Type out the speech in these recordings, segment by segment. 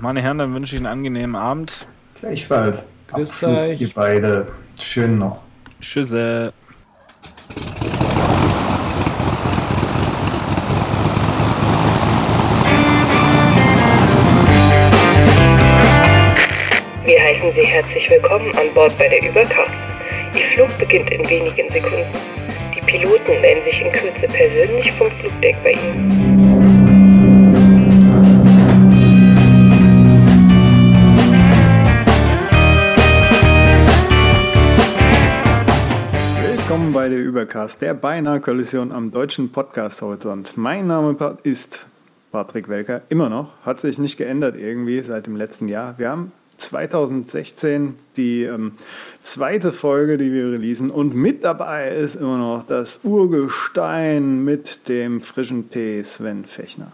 Meine Herren, dann wünsche ich einen angenehmen Abend. Gleichfalls. Grüß euch. Ihr beide. Schön noch. Tschüsse. Wir heißen Sie herzlich willkommen an Bord bei der Überkraft. Ihr Flug beginnt in wenigen Sekunden. Die Piloten melden sich in Kürze persönlich vom Flugdeck bei Ihnen. Willkommen bei der Übercast, der beinahe Kollision am deutschen Podcast-Horizont. Mein Name ist Patrick Welker, immer noch, hat sich nicht geändert irgendwie seit dem letzten Jahr. Wir haben 2016 die ähm, zweite Folge, die wir releasen und mit dabei ist immer noch das Urgestein mit dem frischen Tee Sven Fechner.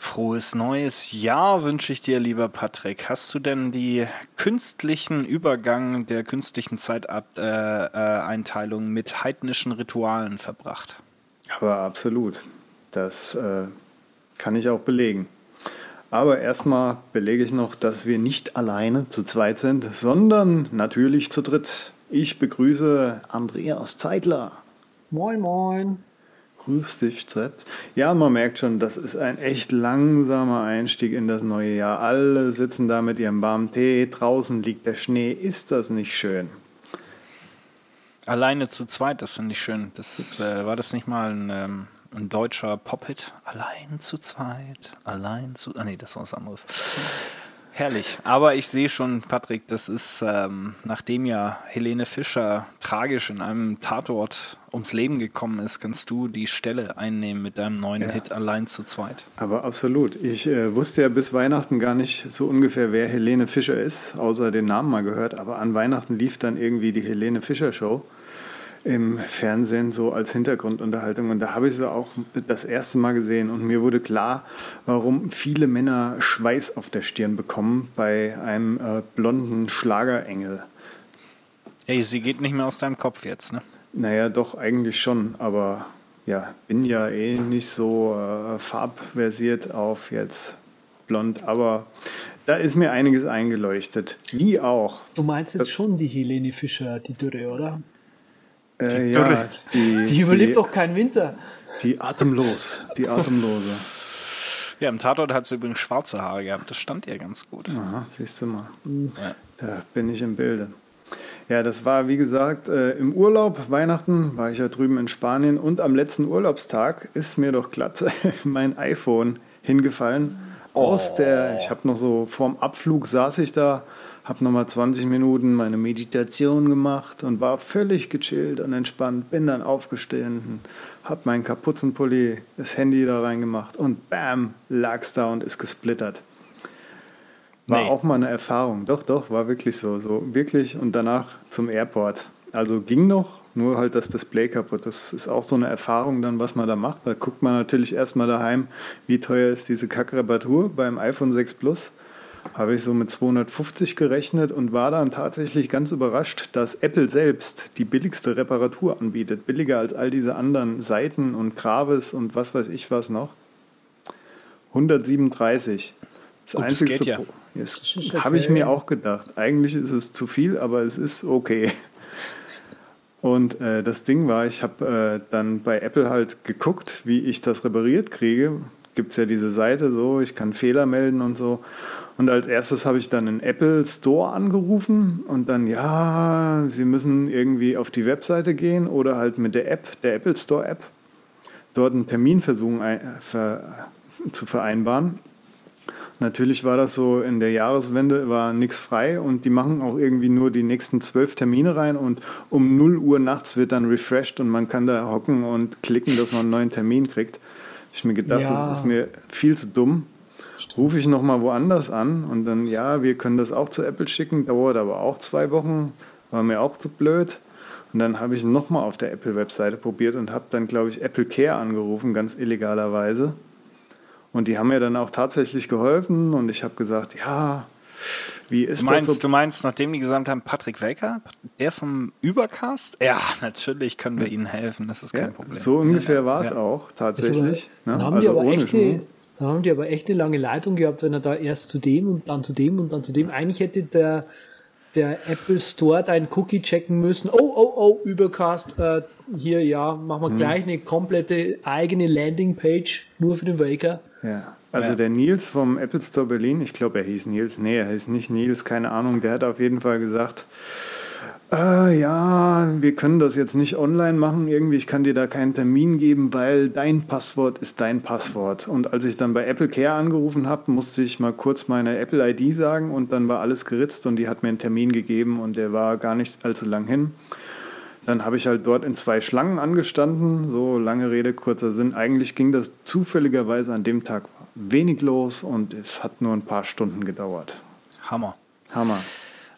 Frohes neues Jahr wünsche ich dir, lieber Patrick. Hast du denn die künstlichen Übergang der künstlichen Zeiteinteilung äh, mit heidnischen Ritualen verbracht? Aber absolut, das äh, kann ich auch belegen. Aber erstmal belege ich noch, dass wir nicht alleine zu zweit sind, sondern natürlich zu dritt. Ich begrüße Andreas Zeitler. Moin, moin. Grüß dich, Z. Ja, man merkt schon, das ist ein echt langsamer Einstieg in das neue Jahr. Alle sitzen da mit ihrem warmen Tee, draußen liegt der Schnee. Ist das nicht schön? Alleine zu zweit, das finde ich schön. Das, äh, war das nicht mal ein, ähm, ein deutscher Pop-Hit? Allein zu zweit, allein zu. Ah, nee, das war was anderes. Herrlich. Aber ich sehe schon, Patrick, das ist, ähm, nachdem ja Helene Fischer tragisch in einem Tatort ums Leben gekommen ist, kannst du die Stelle einnehmen mit deinem neuen Ja. Hit Allein zu zweit. Aber absolut. Ich äh, wusste ja bis Weihnachten gar nicht so ungefähr, wer Helene Fischer ist, außer den Namen mal gehört. Aber an Weihnachten lief dann irgendwie die Helene Fischer Show im Fernsehen so als Hintergrundunterhaltung. Und da habe ich sie auch das erste Mal gesehen. Und mir wurde klar, warum viele Männer Schweiß auf der Stirn bekommen bei einem äh, blonden Schlagerengel. Ey, sie geht nicht mehr aus deinem Kopf jetzt, ne? Naja, doch, eigentlich schon, aber ja, bin ja eh nicht so äh, farbversiert auf jetzt blond, aber da ist mir einiges eingeleuchtet. Wie auch. Du meinst jetzt schon die Helene Fischer, die Dürre, oder? Äh, ja, die, Die überlebt doch keinen Winter. Die atemlos, die atemlose. Ja, im Tatort hat sie übrigens schwarze Haare gehabt. Das stand ihr ganz gut. Aha, siehst du mal. Ja. Da bin ich im Bilde. Ja, das war wie gesagt äh, im Urlaub, Weihnachten war ich ja drüben in Spanien und am letzten Urlaubstag ist mir doch glatt mein iPhone hingefallen. Aus der, ich habe noch so vorm Abflug saß ich da, habe nochmal 20 Minuten meine Meditation gemacht und war völlig gechillt und entspannt. Bin dann aufgestanden, habe meinen Kapuzenpulli, das Handy da reingemacht und bam, lag's da und ist gesplittert. War Nee. auch mal eine Erfahrung. Doch, doch, war wirklich so. So wirklich und danach zum Airport. Also ging noch, nur halt das Display kaputt. Das ist auch so eine Erfahrung dann, was man da macht. Da guckt man natürlich erstmal daheim, wie teuer ist diese Kackreparatur beim iPhone 6 Plus. Habe ich so mit 250 gerechnet und war dann tatsächlich ganz überrascht, dass Apple selbst die billigste Reparatur anbietet. Billiger als all diese anderen Seiten und Gravis und was weiß ich was noch. 137. Das Gutes einzigste Geld, ja. Pro- Das ist habe ich okay. mir auch gedacht. Eigentlich ist es zu viel, aber es ist okay. Und äh, das Ding war, ich habe äh, dann bei Apple halt geguckt, wie ich das repariert kriege. Gibt es ja diese Seite so, ich kann Fehler melden und so. Und als erstes habe ich dann einen Apple Store angerufen und dann, ja, Sie müssen irgendwie auf die Webseite gehen oder halt mit der App, der Apple Store App, dort einen Termin versuchen ein, ver, zu vereinbaren. Natürlich war das so, in der Jahreswende war nichts frei und die machen auch irgendwie nur die nächsten zwölf Termine rein und um 0 Uhr nachts wird dann refreshed und man kann da hocken und klicken, dass man einen neuen Termin kriegt. Ich mir gedacht, Ja. das ist mir viel zu dumm. Rufe ich nochmal woanders an und dann, ja, wir können das auch zu Apple schicken, dauert aber auch zwei Wochen, war mir auch zu blöd. Und dann habe ich nochmal auf der Apple-Webseite probiert und habe dann, glaube ich, Apple Care angerufen, ganz illegalerweise. Und die haben mir dann auch tatsächlich geholfen und ich habe gesagt, ja, wie ist Du meinst, das so? du meinst, nachdem die gesagt haben, Patrick Welker, der vom Übercast? Ja, natürlich können wir Ihnen helfen, das ist kein Ja, Problem. so ungefähr war es Ja. auch tatsächlich. Dann ne? haben die Also aber ohne echt. Dann haben die aber echt eine lange Leitung gehabt, wenn er da erst zu dem und dann zu dem und dann zu dem. Eigentlich hätte der, der Apple Store deinen Cookie checken müssen. Oh, oh, oh, Übercast, äh, hier, ja, machen wir gleich eine komplette eigene Landingpage nur für den Waker. Ja. Also Ja. der Nils vom Apple Store Berlin, ich glaube, er hieß Nils, nee, er hieß nicht Nils, keine Ahnung, der hat auf jeden Fall gesagt, äh, ja, wir können das jetzt nicht online machen, irgendwie, ich kann dir da keinen Termin geben, weil dein Passwort ist dein Passwort. Und als ich dann bei Apple Care angerufen habe, musste ich mal kurz meine Apple ID sagen und dann war alles geritzt und die hat mir einen Termin gegeben und der war gar nicht allzu lang hin. Dann habe ich halt dort in zwei Schlangen angestanden. So lange Rede, kurzer Sinn. Eigentlich ging das zufälligerweise an dem Tag wenig los und es hat nur ein paar Stunden gedauert. Hammer. Hammer.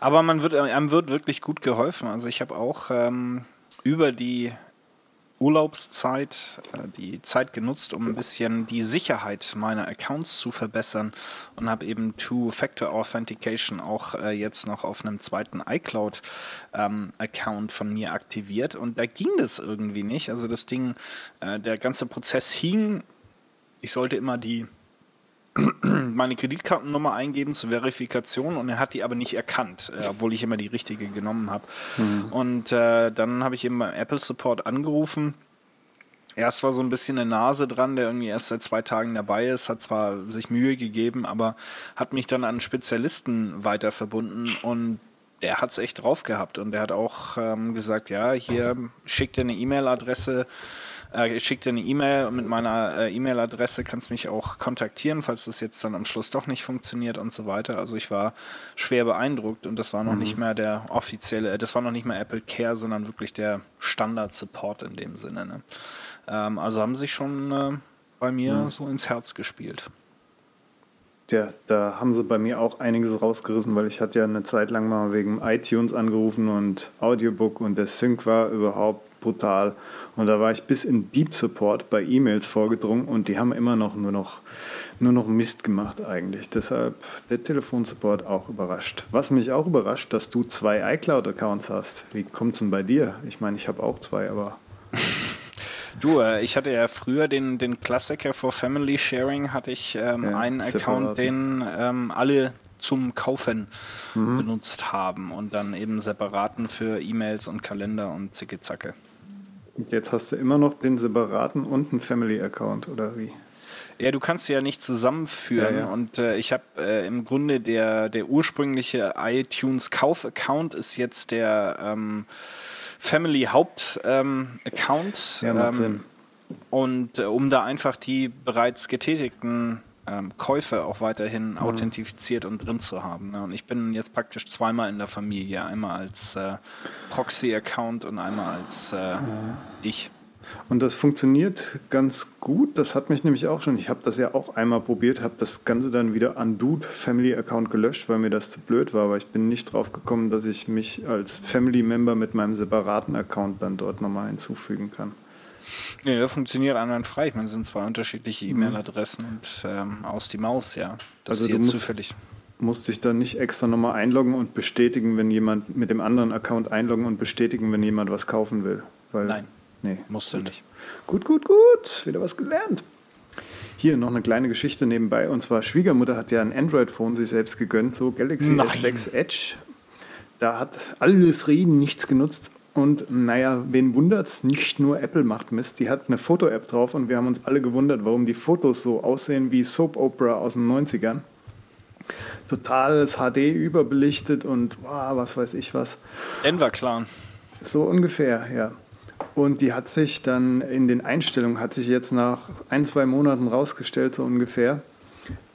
Aber man wird, einem wird wirklich gut geholfen. Also ich habe auch ähm, über die Urlaubszeit äh, die Zeit genutzt, um ein bisschen die Sicherheit meiner Accounts zu verbessern und habe eben Two-Factor Authentication auch äh, jetzt noch auf einem zweiten iCloud-Account von mir aktiviert und da ging das irgendwie nicht. Also das Ding, äh, der ganze Prozess hing. Ich sollte immer die meine Kreditkartennummer eingeben zur Verifikation und er hat die aber nicht erkannt, äh, obwohl ich immer die richtige genommen habe. Und äh, dann habe ich eben beim Apple Support angerufen. Erst war so ein bisschen eine Nase dran, der irgendwie erst seit zwei Tagen dabei ist, hat zwar sich Mühe gegeben, aber hat mich dann an einen Spezialisten weiter verbunden und der hat es echt drauf gehabt und der hat auch ähm, gesagt, ja, hier schickt dir eine E-Mail-Adresse, äh, ich schicke dir eine E-Mail und mit meiner äh, E-Mail-Adresse kannst mich auch kontaktieren, falls das jetzt dann am Schluss doch nicht funktioniert und so weiter. Also ich war schwer beeindruckt und das war noch nicht mehr der offizielle, äh, das war noch nicht mehr Apple Care, sondern wirklich der Standard-Support in dem Sinne. Ne? Ähm, also haben sich schon äh, bei mir so ins Herz gespielt. Ja, da haben sie bei mir auch einiges rausgerissen, weil ich hatte ja eine Zeit lang mal wegen iTunes angerufen und Audiobook und der Sync war überhaupt brutal. Und da war ich bis in Deep Support bei E-Mails vorgedrungen und die haben immer noch nur noch nur noch Mist gemacht eigentlich. Deshalb der Telefonsupport auch überrascht. Was mich auch überrascht, dass du zwei iCloud-Accounts hast. Wie kommt's denn bei dir? Ich meine, ich habe auch zwei, aber Du, äh, ich hatte ja früher den, den Klassiker for Family Sharing, hatte ich ähm, Ja, einen separaten. Account, den ähm, alle zum Kaufen benutzt haben und dann eben separaten für E-Mails und Kalender und zicke zacke. Jetzt hast du immer noch den separaten und einen Family-Account oder wie? Ja, du kannst sie ja nicht zusammenführen Ja, ja. und äh, ich habe äh, im Grunde der, der ursprüngliche iTunes Kauf-Account ist jetzt der ähm, Family Haupt-Account. Ähm. Ja, macht ähm, Sinn. Und äh, um da einfach die bereits getätigten ähm, Käufe auch weiterhin authentifiziert und drin zu haben. Ne? Und ich bin jetzt praktisch zweimal in der Familie. Einmal als äh, Proxy-Account und einmal als äh, ich. Und das funktioniert ganz gut. Das hat mich nämlich auch schon. Ich habe das ja auch einmal probiert, habe das Ganze dann wieder undooed Family Account gelöscht, weil mir das zu blöd war. Aber ich bin nicht drauf gekommen, dass ich mich als Family Member mit meinem separaten Account dann dort nochmal hinzufügen kann. Ja, der funktioniert einwandfrei. Ich meine, es sind zwei unterschiedliche E-Mail-Adressen und ähm, aus die Maus, ja. Das Also ist du jetzt musst- zufällig. Musste ich dann nicht extra nochmal einloggen und bestätigen, wenn jemand mit dem anderen Account einloggen und bestätigen, wenn jemand was kaufen will? Weil, Nein. Nee. Musst du nicht. Gut, gut, gut. Wieder was gelernt. Hier noch eine kleine Geschichte nebenbei. Und zwar Schwiegermutter hat ja ein Android-Phone sich selbst gegönnt, so Galaxy Nein. S6 Edge. Da hat alles Reden nichts genutzt. Und naja, wen wundert's? Nicht nur Apple macht Mist. Die hat eine Foto-App drauf und wir haben uns alle gewundert, warum die Fotos so aussehen wie Soap Opera aus den 90ern. Totales HD überbelichtet und wow, was weiß ich was. Denver Clan. So ungefähr, ja. Und die hat sich dann in den Einstellungen, hat sich jetzt nach ein, zwei Monaten rausgestellt, so ungefähr,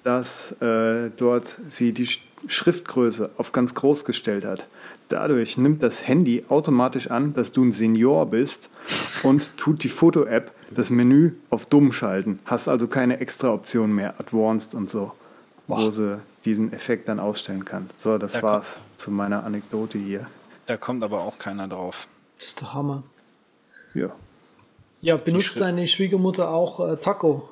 dass äh, dort sie die Sch- Schriftgröße auf ganz groß gestellt hat. Dadurch nimmt das Handy automatisch an, dass du ein Senior bist und tut die Foto-App das Menü auf dumm schalten. Hast also keine extra Option mehr, Advanced und so, wo Boah. sie diesen Effekt dann ausstellen kann. So, das Da war's zu meiner Anekdote hier. Da kommt aber auch keiner drauf. Das ist der Hammer. Ja. Ja, benutzt deine Schwiegermutter auch äh, Taco?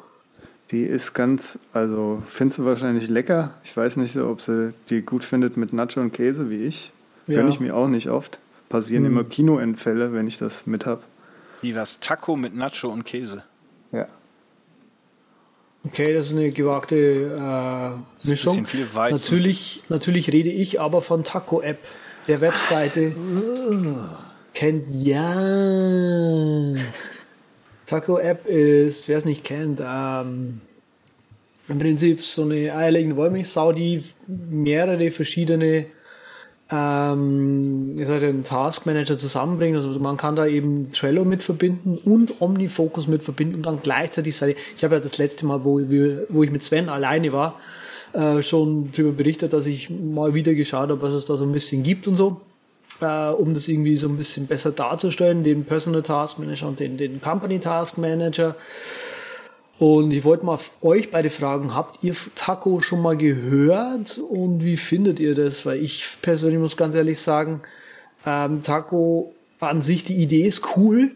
Die ist ganz, also findest du wahrscheinlich lecker. Ich weiß nicht so, ob sie die gut findet mit Nacho und Käse wie ich. Ja. Gönne ich mir auch nicht oft. Passieren immer Kinoentfälle, wenn ich das mit hab. Wie was? Taco mit Nacho und Käse. Ja. Okay, das ist eine gewagte äh, Mischung. bisschen viel Weizen. Natürlich, natürlich rede ich aber von Taco App, der Webseite. Kennt ja. Taco App ist, wer es nicht kennt, ähm, im Prinzip so eine eierlegende Wollmilchsau, die mehrere verschiedene ähm, ihr seid einen Taskmanager zusammenbringen. Also man kann da eben Trello mit verbinden und OmniFocus mit verbinden und dann gleichzeitig seine, ich habe ja das letzte Mal, wo, wo ich mit Sven alleine war, äh, schon darüber berichtet, dass ich mal wieder geschaut habe, was es da so ein bisschen gibt und so. Äh, um das irgendwie so ein bisschen besser darzustellen, den Personal Task Manager und den, den Company Task Manager. Und ich wollte mal euch beide fragen, habt ihr Taco schon mal gehört und wie findet ihr das? Weil ich persönlich muss ganz ehrlich sagen, ähm, Taco an sich, die Idee ist cool,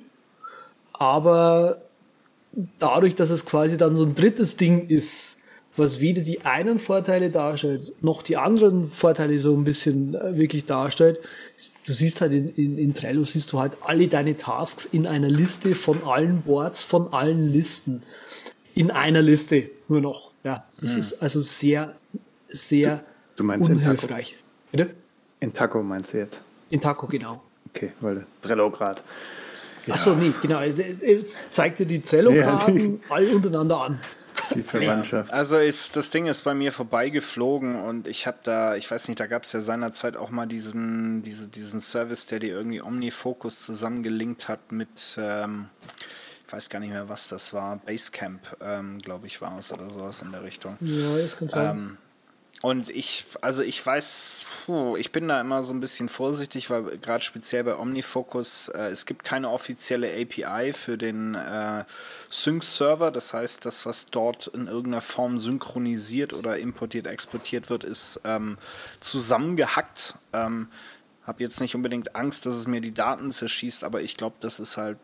aber dadurch, dass es quasi dann so ein drittes Ding ist, was weder die einen Vorteile darstellt, noch die anderen Vorteile so ein bisschen äh, wirklich darstellt. Du siehst halt in, in, in Trello, siehst du halt alle deine Tasks in einer Liste von allen Boards, von allen Listen in einer Liste nur noch. Ja, das mhm. ist also sehr, sehr du, du meinst unhilfreich. In Taco? Bitte? In Taco meinst du jetzt? In Taco, genau. Okay, weil Trello gerade. Ja. Achso, nee, genau. Jetzt zeigt dir die Trello-Karten ja, alle untereinander an. Die Verwandtschaft. Also ist, das Ding ist bei mir vorbeigeflogen und ich habe da, ich weiß nicht, da gab es ja seinerzeit auch mal diesen, diese, diesen Service, der dir irgendwie OmniFocus zusammengelinkt hat mit, ähm, ich weiß gar nicht mehr, was das war, Basecamp, ähm, glaube ich, war es oder sowas in der Richtung. Ja, das kann sein. Ähm, und ich, also ich weiß, puh, ich bin da immer so ein bisschen vorsichtig, weil gerade speziell bei OmniFocus, äh, es gibt keine offizielle API für den äh, Sync-Server. Das heißt, das, was dort in irgendeiner Form synchronisiert oder importiert, exportiert wird, ist ähm, zusammengehackt. Ähm, habe jetzt nicht unbedingt Angst, dass es mir die Daten zerschießt, aber ich glaube, das ist halt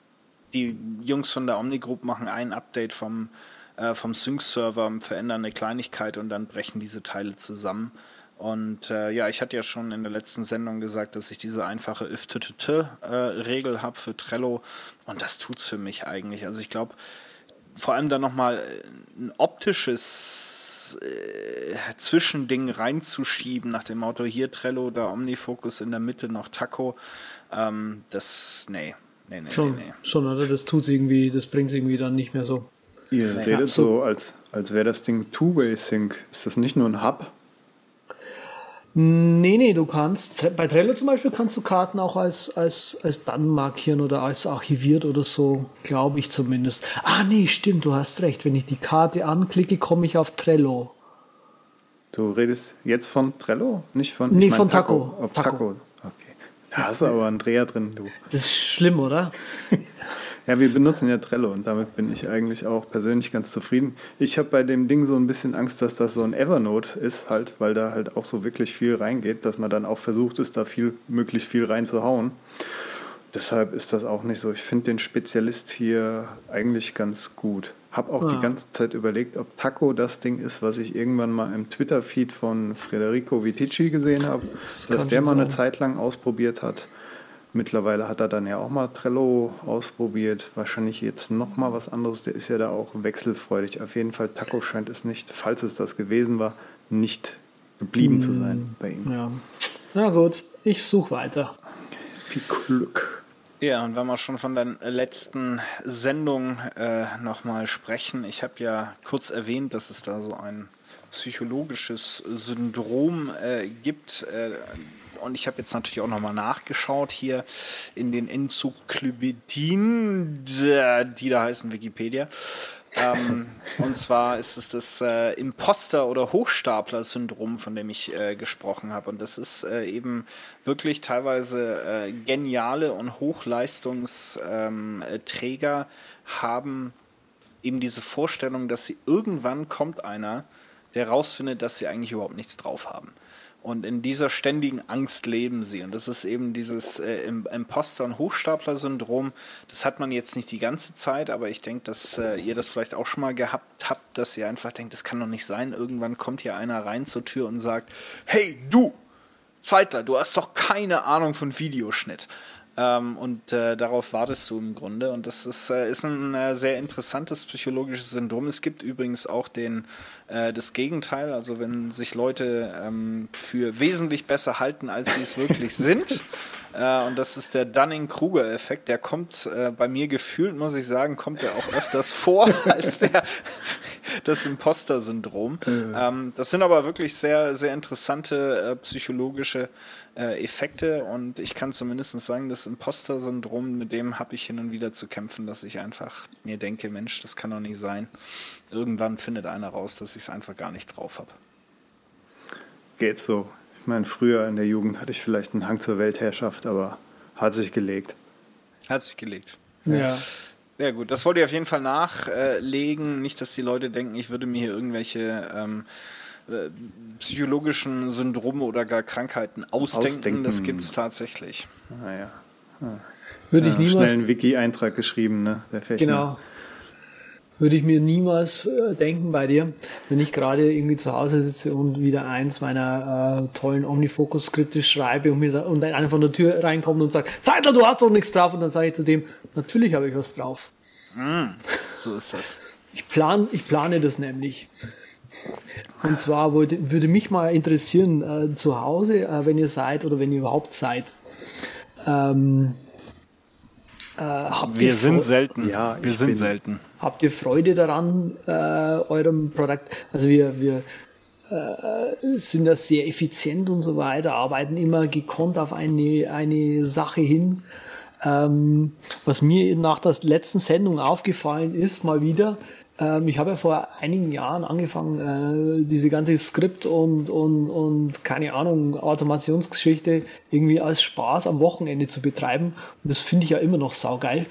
die Jungs von der Omni Group machen ein Update vom, äh, vom Sync-Server, verändern eine Kleinigkeit und dann brechen diese Teile zusammen. Und äh, ja, ich hatte ja schon in der letzten Sendung gesagt, dass ich diese einfache if-regel habe für Trello und das tut es für mich eigentlich. Also ich glaube, vor allem da nochmal ein optisches äh, Zwischending reinzuschieben, nach dem Motto hier Trello, da Omnifocus in der Mitte noch Taco, ähm, das, nee, nee, nee, schon, nee, nee. Schon, oder? Das tut irgendwie, das bringt es irgendwie dann nicht mehr so. Ihr nee, redet so, als, als wäre das Ding Two-Way-Sync. Ist das nicht nur ein Hub? Nee, nee, du kannst, bei Trello zum Beispiel kannst du Karten auch als, als, als dann markieren oder als archiviert oder so, glaube ich zumindest. Ah, nee, stimmt, du hast recht. Wenn ich die Karte anklicke, komme ich auf Trello. Du redest jetzt von Trello? Nicht von, nee, ich mein von Taco. Taco. Taco. Da hast du aber einen Dreher drin, du. Das ist schlimm, oder? ja, wir benutzen ja Trello und damit bin ich eigentlich auch persönlich ganz zufrieden. Ich habe bei dem Ding so ein bisschen Angst, dass das so ein Evernote ist, halt, weil da halt auch so wirklich viel reingeht, dass man dann auch versucht ist, da viel, möglichst viel reinzuhauen. Deshalb ist das auch nicht so. Ich finde den Spezialist hier eigentlich ganz gut. Habe auch ah. die ganze Zeit überlegt, ob Taco das Ding ist, was ich irgendwann mal im Twitter-Feed von Federico Vitici gesehen habe, das dass der mal eine Zeit lang ausprobiert hat. Mittlerweile hat er dann ja auch mal Trello ausprobiert. Wahrscheinlich jetzt noch mal was anderes. Der ist ja da auch wechselfreudig. Auf jeden Fall Taco scheint es nicht, falls es das gewesen war, nicht geblieben mm, zu sein bei ihm. Ja. Na gut, ich suche weiter. Viel Glück. Ja, und wenn wir schon von der letzten Sendung äh, nochmal sprechen, ich habe ja kurz erwähnt, dass es da so ein psychologisches Syndrom äh, gibt. Äh, und ich habe jetzt natürlich auch nochmal nachgeschaut hier in den Enzyklopädien, die da heißen Wikipedia ähm, und zwar ist es das äh, Imposter- oder Hochstapler-Syndrom, von dem ich äh, gesprochen habe. Und das ist äh, eben wirklich teilweise äh, geniale und Hochleistungsträger ähm, haben eben diese Vorstellung, dass sie irgendwann kommt einer, der rausfindet, dass sie eigentlich überhaupt nichts drauf haben. Und in dieser ständigen Angst leben sie. Und das ist eben dieses äh, Imposter- und Hochstapler-Syndrom. Das hat man jetzt nicht die ganze Zeit, aber ich denke, dass äh, ihr das vielleicht auch schon mal gehabt habt, dass ihr einfach denkt, das kann doch nicht sein. Irgendwann kommt hier einer rein zur Tür und sagt, hey du, Zeitler, du hast doch keine Ahnung von Videoschnitt. Ähm, und äh, darauf wartest du im Grunde. Und das ist, äh, ist ein äh, sehr interessantes psychologisches Syndrom. Es gibt übrigens auch den, äh, das Gegenteil. Also wenn sich Leute ähm, für wesentlich besser halten, als sie es wirklich sind. Äh, und das ist der Dunning-Kruger-Effekt. Der kommt äh, bei mir gefühlt, muss ich sagen, kommt er auch öfters vor als der, das Imposter-Syndrom. Ähm, das sind aber wirklich sehr, sehr interessante psychologische äh, Effekte und ich kann zumindest sagen, das Imposter-Syndrom, mit dem habe ich hin und wieder zu kämpfen, dass ich einfach mir denke, Mensch, das kann doch nicht sein. Irgendwann findet einer raus, dass ich es einfach gar nicht drauf habe. Geht so. Ich meine, früher in der Jugend hatte ich vielleicht einen Hang zur Weltherrschaft, aber hat sich gelegt. Hat sich gelegt. Ja. Ja gut, das wollte ich auf jeden Fall nachlegen. Nicht, dass die Leute denken, ich würde mir hier irgendwelche ähm, äh, psychologischen Syndrome oder gar Krankheiten ausdenken. ausdenken. Das gibt es tatsächlich. Naja. Ah, ah. Würde ich niemals. Schnell einen Wiki-Eintrag geschrieben, ne? Der Genau. Würde ich mir niemals äh, denken bei dir, wenn ich gerade irgendwie zu Hause sitze und wieder eins meiner äh, tollen Omnifocus-Skripte schreibe und, mir da, und einer von der Tür reinkommt und sagt, Zeitler, du hast doch nichts drauf. Und dann sage ich zu dem, natürlich habe ich was drauf. Mm, so ist das. Ich, plan, ich plane das nämlich. Und zwar würde, würde mich mal interessieren, äh, zu Hause, äh, wenn ihr seid oder wenn ihr überhaupt seid, ähm, äh, wir sind selten. Ja, wir sind selten. Habt ihr Freude daran, äh, eurem Produkt? Also wir, wir äh, sind da sehr effizient und so weiter, arbeiten immer gekonnt auf eine, eine Sache hin. Ähm, was mir nach der letzten Sendung aufgefallen ist, mal wieder, ähm, ich habe ja vor einigen Jahren angefangen, äh, diese ganze Skript und, und, und keine Ahnung, Automationsgeschichte irgendwie als Spaß am Wochenende zu betreiben. Und das finde ich ja immer noch saugeil.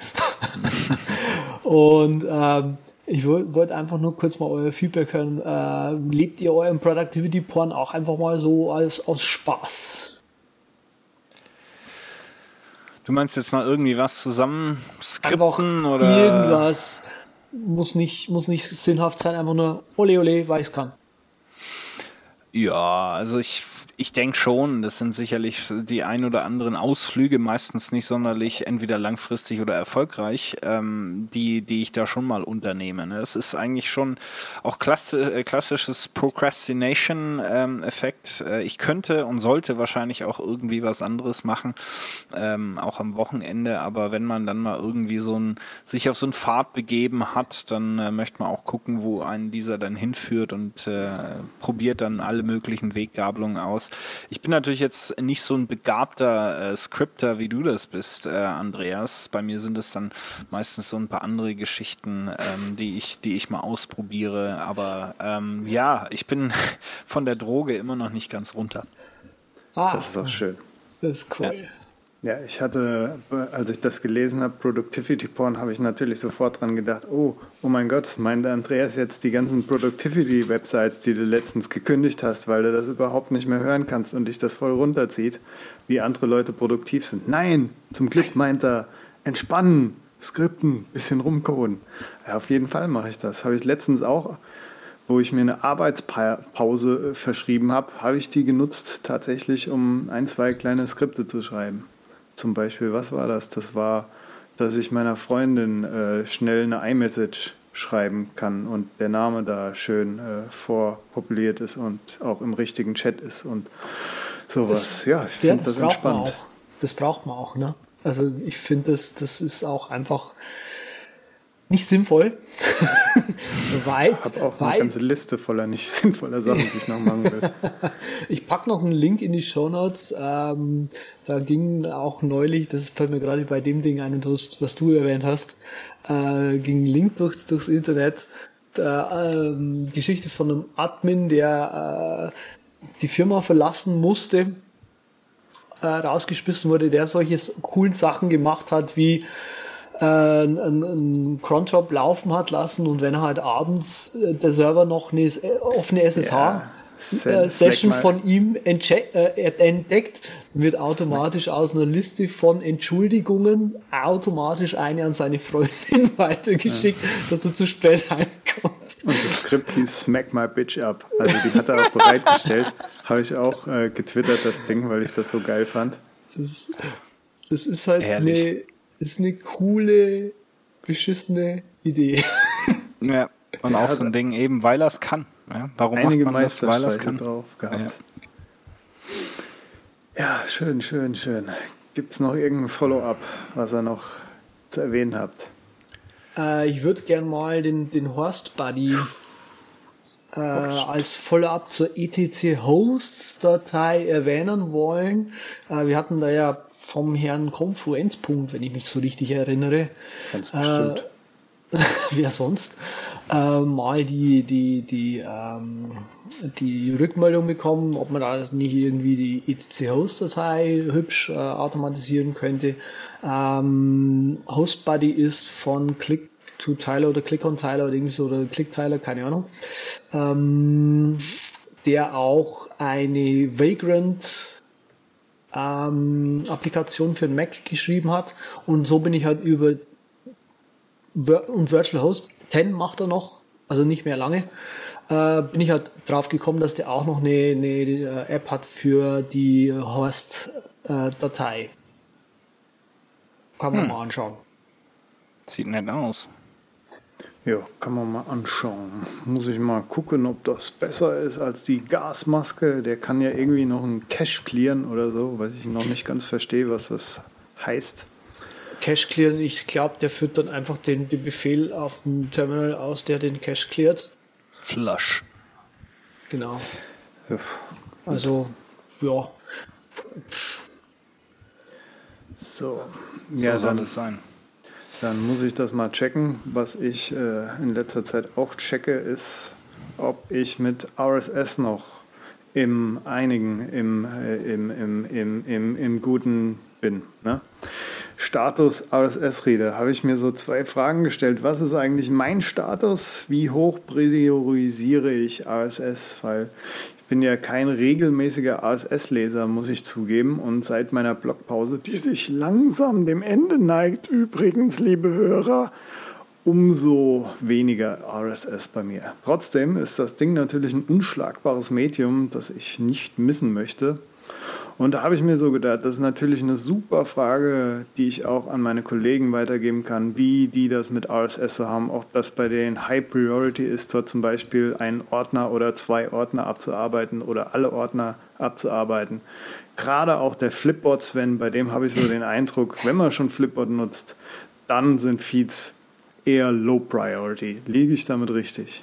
und ähm, ich wollte einfach nur kurz mal euer Feedback hören. Äh, lebt ihr euren Productivity Porn auch einfach mal so als aus Spaß? Du meinst jetzt mal irgendwie was zusammen skripten oder irgendwas muss nicht, muss nicht sinnhaft sein, einfach nur ole ole, weil ich kann. Ja, also ich ich denke schon, das sind sicherlich die ein oder anderen Ausflüge, meistens nicht sonderlich entweder langfristig oder erfolgreich, ähm, die, die ich da schon mal unternehme. Ne? Es ist eigentlich schon auch klasse, äh, klassisches Procrastination-Effekt. Ähm, äh, ich könnte und sollte wahrscheinlich auch irgendwie was anderes machen, ähm, auch am Wochenende, aber wenn man dann mal irgendwie so ein, sich auf so einen Pfad begeben hat, dann äh, möchte man auch gucken, wo einen dieser dann hinführt und äh, probiert dann alle möglichen Weggabelungen aus. Ich bin natürlich jetzt nicht so ein begabter äh, Scripter, wie du das bist, äh, Andreas. Bei mir sind es dann meistens so ein paar andere Geschichten, ähm, die, ich, die ich mal ausprobiere. Aber ähm, ja, ich bin von der Droge immer noch nicht ganz runter. Ah, das ist auch schön. Das ist cool. Ja. Ja, ich hatte, als ich das gelesen habe, Productivity Porn, habe ich natürlich sofort dran gedacht, oh, oh mein Gott, meint Andreas jetzt die ganzen Productivity-Websites, die du letztens gekündigt hast, weil du das überhaupt nicht mehr hören kannst und dich das voll runterzieht, wie andere Leute produktiv sind. Nein, zum Glück meint er, entspannen, skripten, bisschen rumcoden. Ja, auf jeden Fall mache ich das. Habe ich letztens auch, wo ich mir eine Arbeitspause äh, verschrieben habe, habe ich die genutzt tatsächlich, um ein, zwei kleine Skripte zu schreiben. Zum Beispiel, was war das? Das war, dass ich meiner Freundin äh, schnell eine iMessage schreiben kann und der Name da schön äh, vorpopuliert ist und auch im richtigen Chat ist und sowas. Das, ja, ich finde das, das entspannt. Das braucht man auch, ne? Also ich finde, das, das ist auch einfach nicht sinnvoll. weit, ich habe auch weit. eine ganze Liste voller nicht sinnvoller Sachen, die ich noch machen will. ich packe noch einen Link in die Show Notes. Ähm, da ging auch neulich, das fällt mir gerade bei dem Ding ein, was du erwähnt hast, äh, ging ein Link durch, durchs Internet. Der, ähm, Geschichte von einem Admin, der äh, die Firma verlassen musste, äh, rausgeschmissen wurde, der solche coolen Sachen gemacht hat, wie äh, einen, einen Cronjob laufen hat lassen und wenn er halt abends äh, der Server noch eine offene SSH ja. Äh, Session von ihm äh, entdeckt, wird automatisch aus einer Liste von Entschuldigungen automatisch eine an seine Freundin weitergeschickt, ja. dass er zu spät heimkommt. Und das Skript hieß Smack My Bitch Up. Also die hat er auch bereitgestellt. Habe ich auch äh, getwittert, das Ding, weil ich das so geil fand. Das, Das ist halt Ehrlich. eine, ist eine coole, beschissene Idee. Ja. Und auch so ein Ding eben, weil er es kann. Ja, warum Einige macht man das? Weil er es kann. drauf gehabt. Ja. Ja, schön, schön, schön. Gibt es noch irgendein Follow-up, was ihr noch zu erwähnen habt? Äh, ich würde gern mal den, den Horst Buddy äh, als Follow-up zur ETC Hosts Datei erwähnen wollen. Äh, wir hatten da ja vom Herrn Konfluenzpunkt, wenn ich mich so richtig erinnere, Ganz bestimmt. wer sonst, äh, mal die, die, die, ähm, die Rückmeldung bekommen, ob man da nicht irgendwie die etc-Host-Datei hübsch äh, automatisieren könnte. Ähm, HostBuddy ist von Click to Tyler oder Click on Tyler oder irgendwie so oder Click Tyler, keine Ahnung. Ähm, der auch eine Vagrant ähm, Applikation für den Mac geschrieben hat und so bin ich halt über und Virtual Host 10 macht er noch, also nicht mehr lange, äh, bin ich halt drauf gekommen, dass der auch noch eine, eine äh, App hat für die Host-Datei. Kann man mal anschauen. Sieht nett aus. Ja, kann man mal anschauen. Muss ich mal gucken, ob das besser ist als die Gasmaske. Der kann ja irgendwie noch einen Cache clearen oder so, weil ich noch nicht ganz verstehe, was das heißt. Cache clearen, ich glaube, der führt dann einfach den, den Befehl auf dem Terminal aus, der den Cache cleart. Flush. Genau. Ja. Also, ja. So, So ja, soll dann, es sein. Dann muss ich das mal checken. Was ich äh, in letzter Zeit auch checke, ist, ob ich mit RSS noch im einigen, im, äh, im, im, im, im, im Guten bin. Ne? Status RSS-Reader. Habe ich mir so zwei Fragen gestellt. Was ist eigentlich mein Status? Wie hoch priorisiere ich RSS? Weil ich bin ja kein regelmäßiger RSS-Leser, muss ich zugeben. Und seit meiner Blogpause, die sich langsam dem Ende neigt, übrigens, liebe Hörer, umso weniger RSS bei mir. Trotzdem ist das Ding natürlich ein unschlagbares Medium, das ich nicht missen möchte. Und da habe ich mir so gedacht, das ist natürlich eine super Frage, die ich auch an meine Kollegen weitergeben kann, wie die das mit RSS so haben, ob das bei denen High Priority ist, dort zum Beispiel einen Ordner oder zwei Ordner abzuarbeiten oder alle Ordner abzuarbeiten. Gerade auch der Flipboard Sven, bei dem habe ich so den Eindruck, wenn man schon Flipboard nutzt, dann sind Feeds eher Low Priority. Liege ich damit richtig?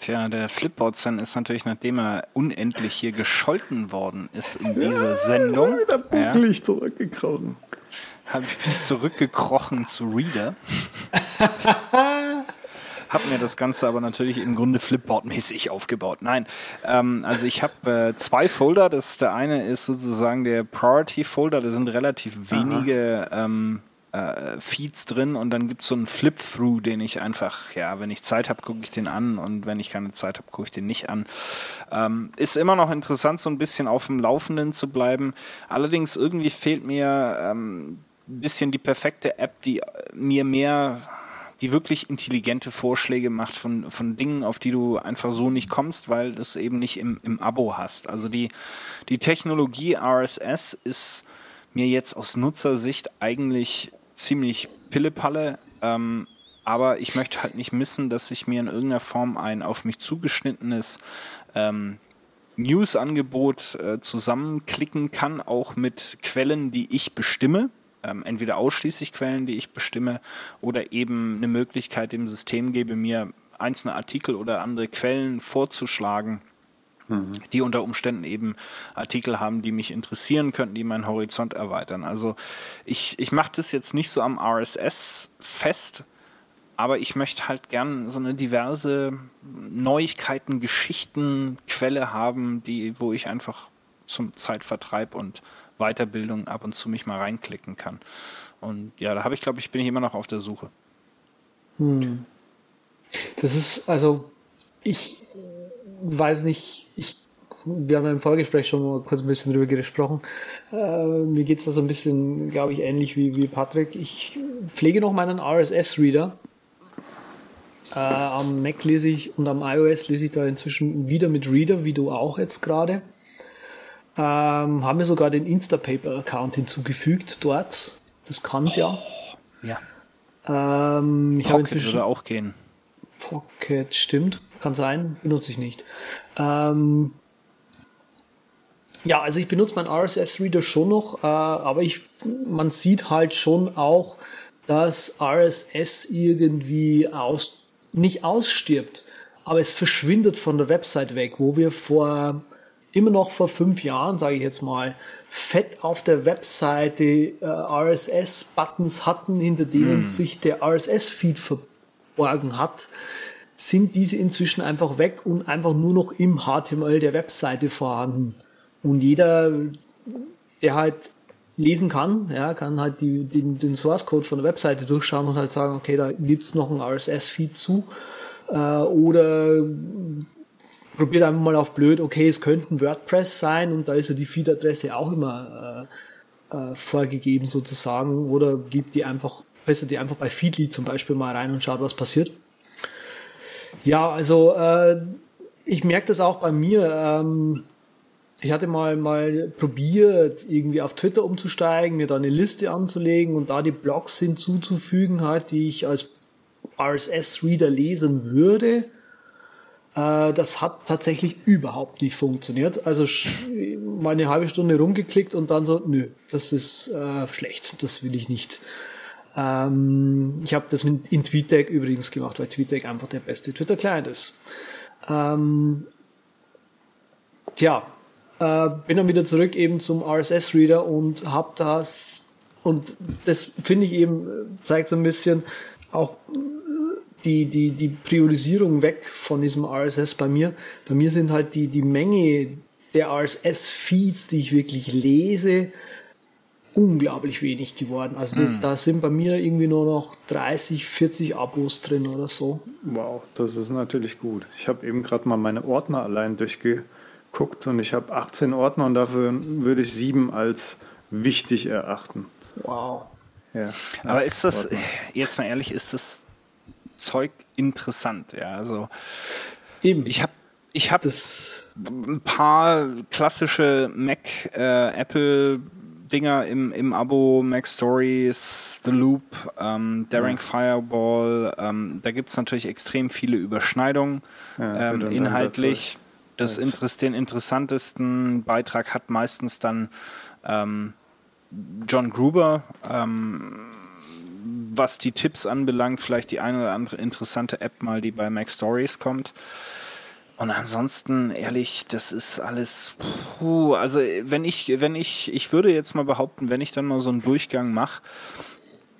Tja, der Flipboard Zen ist natürlich, nachdem er unendlich hier gescholten worden ist in dieser Sendung, Wieder ja, bucklig zurückgekrochen. habe ich mich zurückgekrochen zu Reader. Hab mir das Ganze aber natürlich im Grunde Flipboard-mäßig aufgebaut. Nein, ähm, also ich habe äh, zwei Folder. Das der eine ist sozusagen der Priority-Folder. Da sind relativ wenige ähm, äh, Feeds drin und dann gibt es so einen Flip-Through, den ich einfach, ja, wenn ich Zeit habe, gucke ich den an und wenn ich keine Zeit habe, gucke ich den nicht an. Ähm, ist immer noch interessant, so ein bisschen auf dem Laufenden zu bleiben. Allerdings irgendwie fehlt mir ähm, ein bisschen die perfekte App, die mir mehr die wirklich intelligente Vorschläge macht von, von Dingen, auf die du einfach so nicht kommst, weil du es eben nicht im, im Abo hast. Also die, die Technologie RSS ist mir jetzt aus Nutzersicht eigentlich ziemlich Pillepalle, ähm, aber ich möchte halt nicht missen, dass ich mir in irgendeiner Form ein auf mich zugeschnittenes ähm, News-Angebot äh, zusammenklicken kann, auch mit Quellen, die ich bestimme. Ähm, entweder ausschließlich Quellen, die ich bestimme, oder eben eine Möglichkeit dem System gebe, mir einzelne Artikel oder andere Quellen vorzuschlagen, die unter Umständen eben Artikel haben, die mich interessieren könnten, die meinen Horizont erweitern. Also ich, ich mache das jetzt nicht so am RSS fest, aber ich möchte halt gern so eine diverse Neuigkeiten, Geschichten, Quelle haben, die, wo ich einfach zum Zeitvertreib und Weiterbildung ab und zu mich mal reinklicken kann. Und ja, da habe ich, glaube ich, bin ich immer noch auf der Suche. Das ist, also, ich weiß nicht, ich, wir haben ja im Vorgespräch schon mal kurz ein bisschen drüber gesprochen. Äh, mir geht's da so ein bisschen, glaube ich, ähnlich wie, wie Patrick. Ich pflege noch meinen RSS-Reader. Äh, am Mac lese ich und am iOS lese ich da inzwischen wieder mit Reader, wie du auch jetzt gerade. Ähm, haben wir sogar den Instapaper-Account hinzugefügt dort. Das kann es ja. Ja. Ähm, ich habe Pocket inzwischen würde auch gehen. Pocket, stimmt, kann sein, benutze ich nicht. Ähm, ja, also ich benutze meinen RSS-Reader schon noch, äh, aber ich, man sieht halt schon auch, dass RSS irgendwie aus, nicht ausstirbt, aber es verschwindet von der Website weg, wo wir vor immer noch vor fünf Jahren, sage ich jetzt mal, fett auf der Webseite äh, RSS-Buttons hatten, hinter denen sich der RSS-Feed verborgen hat, sind diese inzwischen einfach weg und einfach nur noch im HTML der Webseite vorhanden. Und jeder, der halt lesen kann, ja, kann halt die, den, den Source Code von der Webseite durchschauen und halt sagen, okay, da gibt's noch ein RSS-Feed zu. Äh, oder probiert einfach mal auf blöd, okay, es könnte ein WordPress sein und da ist ja die Feed-Adresse auch immer äh, äh, vorgegeben sozusagen. Oder gibt die einfach, besser die einfach bei Feedly zum Beispiel mal rein und schaut, was passiert. Ja, also äh, ich merke das auch bei mir. Ähm, ich hatte mal mal probiert, irgendwie auf Twitter umzusteigen, mir da eine Liste anzulegen und da die Blogs hinzuzufügen, halt, die ich als RSS-Reader lesen würde. Äh, das hat tatsächlich überhaupt nicht funktioniert. Also sch- mal eine halbe Stunde rumgeklickt und dann so, nö, das ist äh, schlecht, das will ich nicht. Ähm, ich habe das mit, in TweetDeck übrigens gemacht, weil TweetDeck einfach der beste Twitter-Client ist. Ähm, tja, äh, bin dann wieder zurück eben zum RSS-Reader und habe das, und das finde ich eben, zeigt so ein bisschen auch die, die, die Priorisierung weg von diesem RSS bei mir. Bei mir sind halt die, die Menge der RSS-Feeds, die ich wirklich lese, unglaublich wenig geworden. Also das, da sind bei mir irgendwie nur noch 30, 40 Abos drin oder so. Wow, das ist natürlich gut. Ich habe eben gerade mal meine Ordner allein durchgeguckt und ich habe 18 Ordner und dafür würde ich sieben als wichtig erachten. Wow. Ja. Aber ist das, Ordner. jetzt mal ehrlich, ist das Zeug interessant? Ja, also Eben. ich habe ich hab das, ein paar klassische Mac, äh, Apple Dinger im, im Abo, Mac Stories, The Loop, ähm, Daring Fireball. Ähm, da gibt es natürlich extrem viele Überschneidungen Ja, ähm, inhaltlich. Das Interess den interessantesten Beitrag hat meistens dann ähm, John Gruber, ähm, was die Tipps anbelangt, vielleicht die eine oder andere interessante App mal, die bei Mac Stories kommt. Und ansonsten, ehrlich, das ist alles, puh, also wenn ich, wenn ich, ich würde jetzt mal behaupten, wenn ich dann mal so einen Durchgang mache,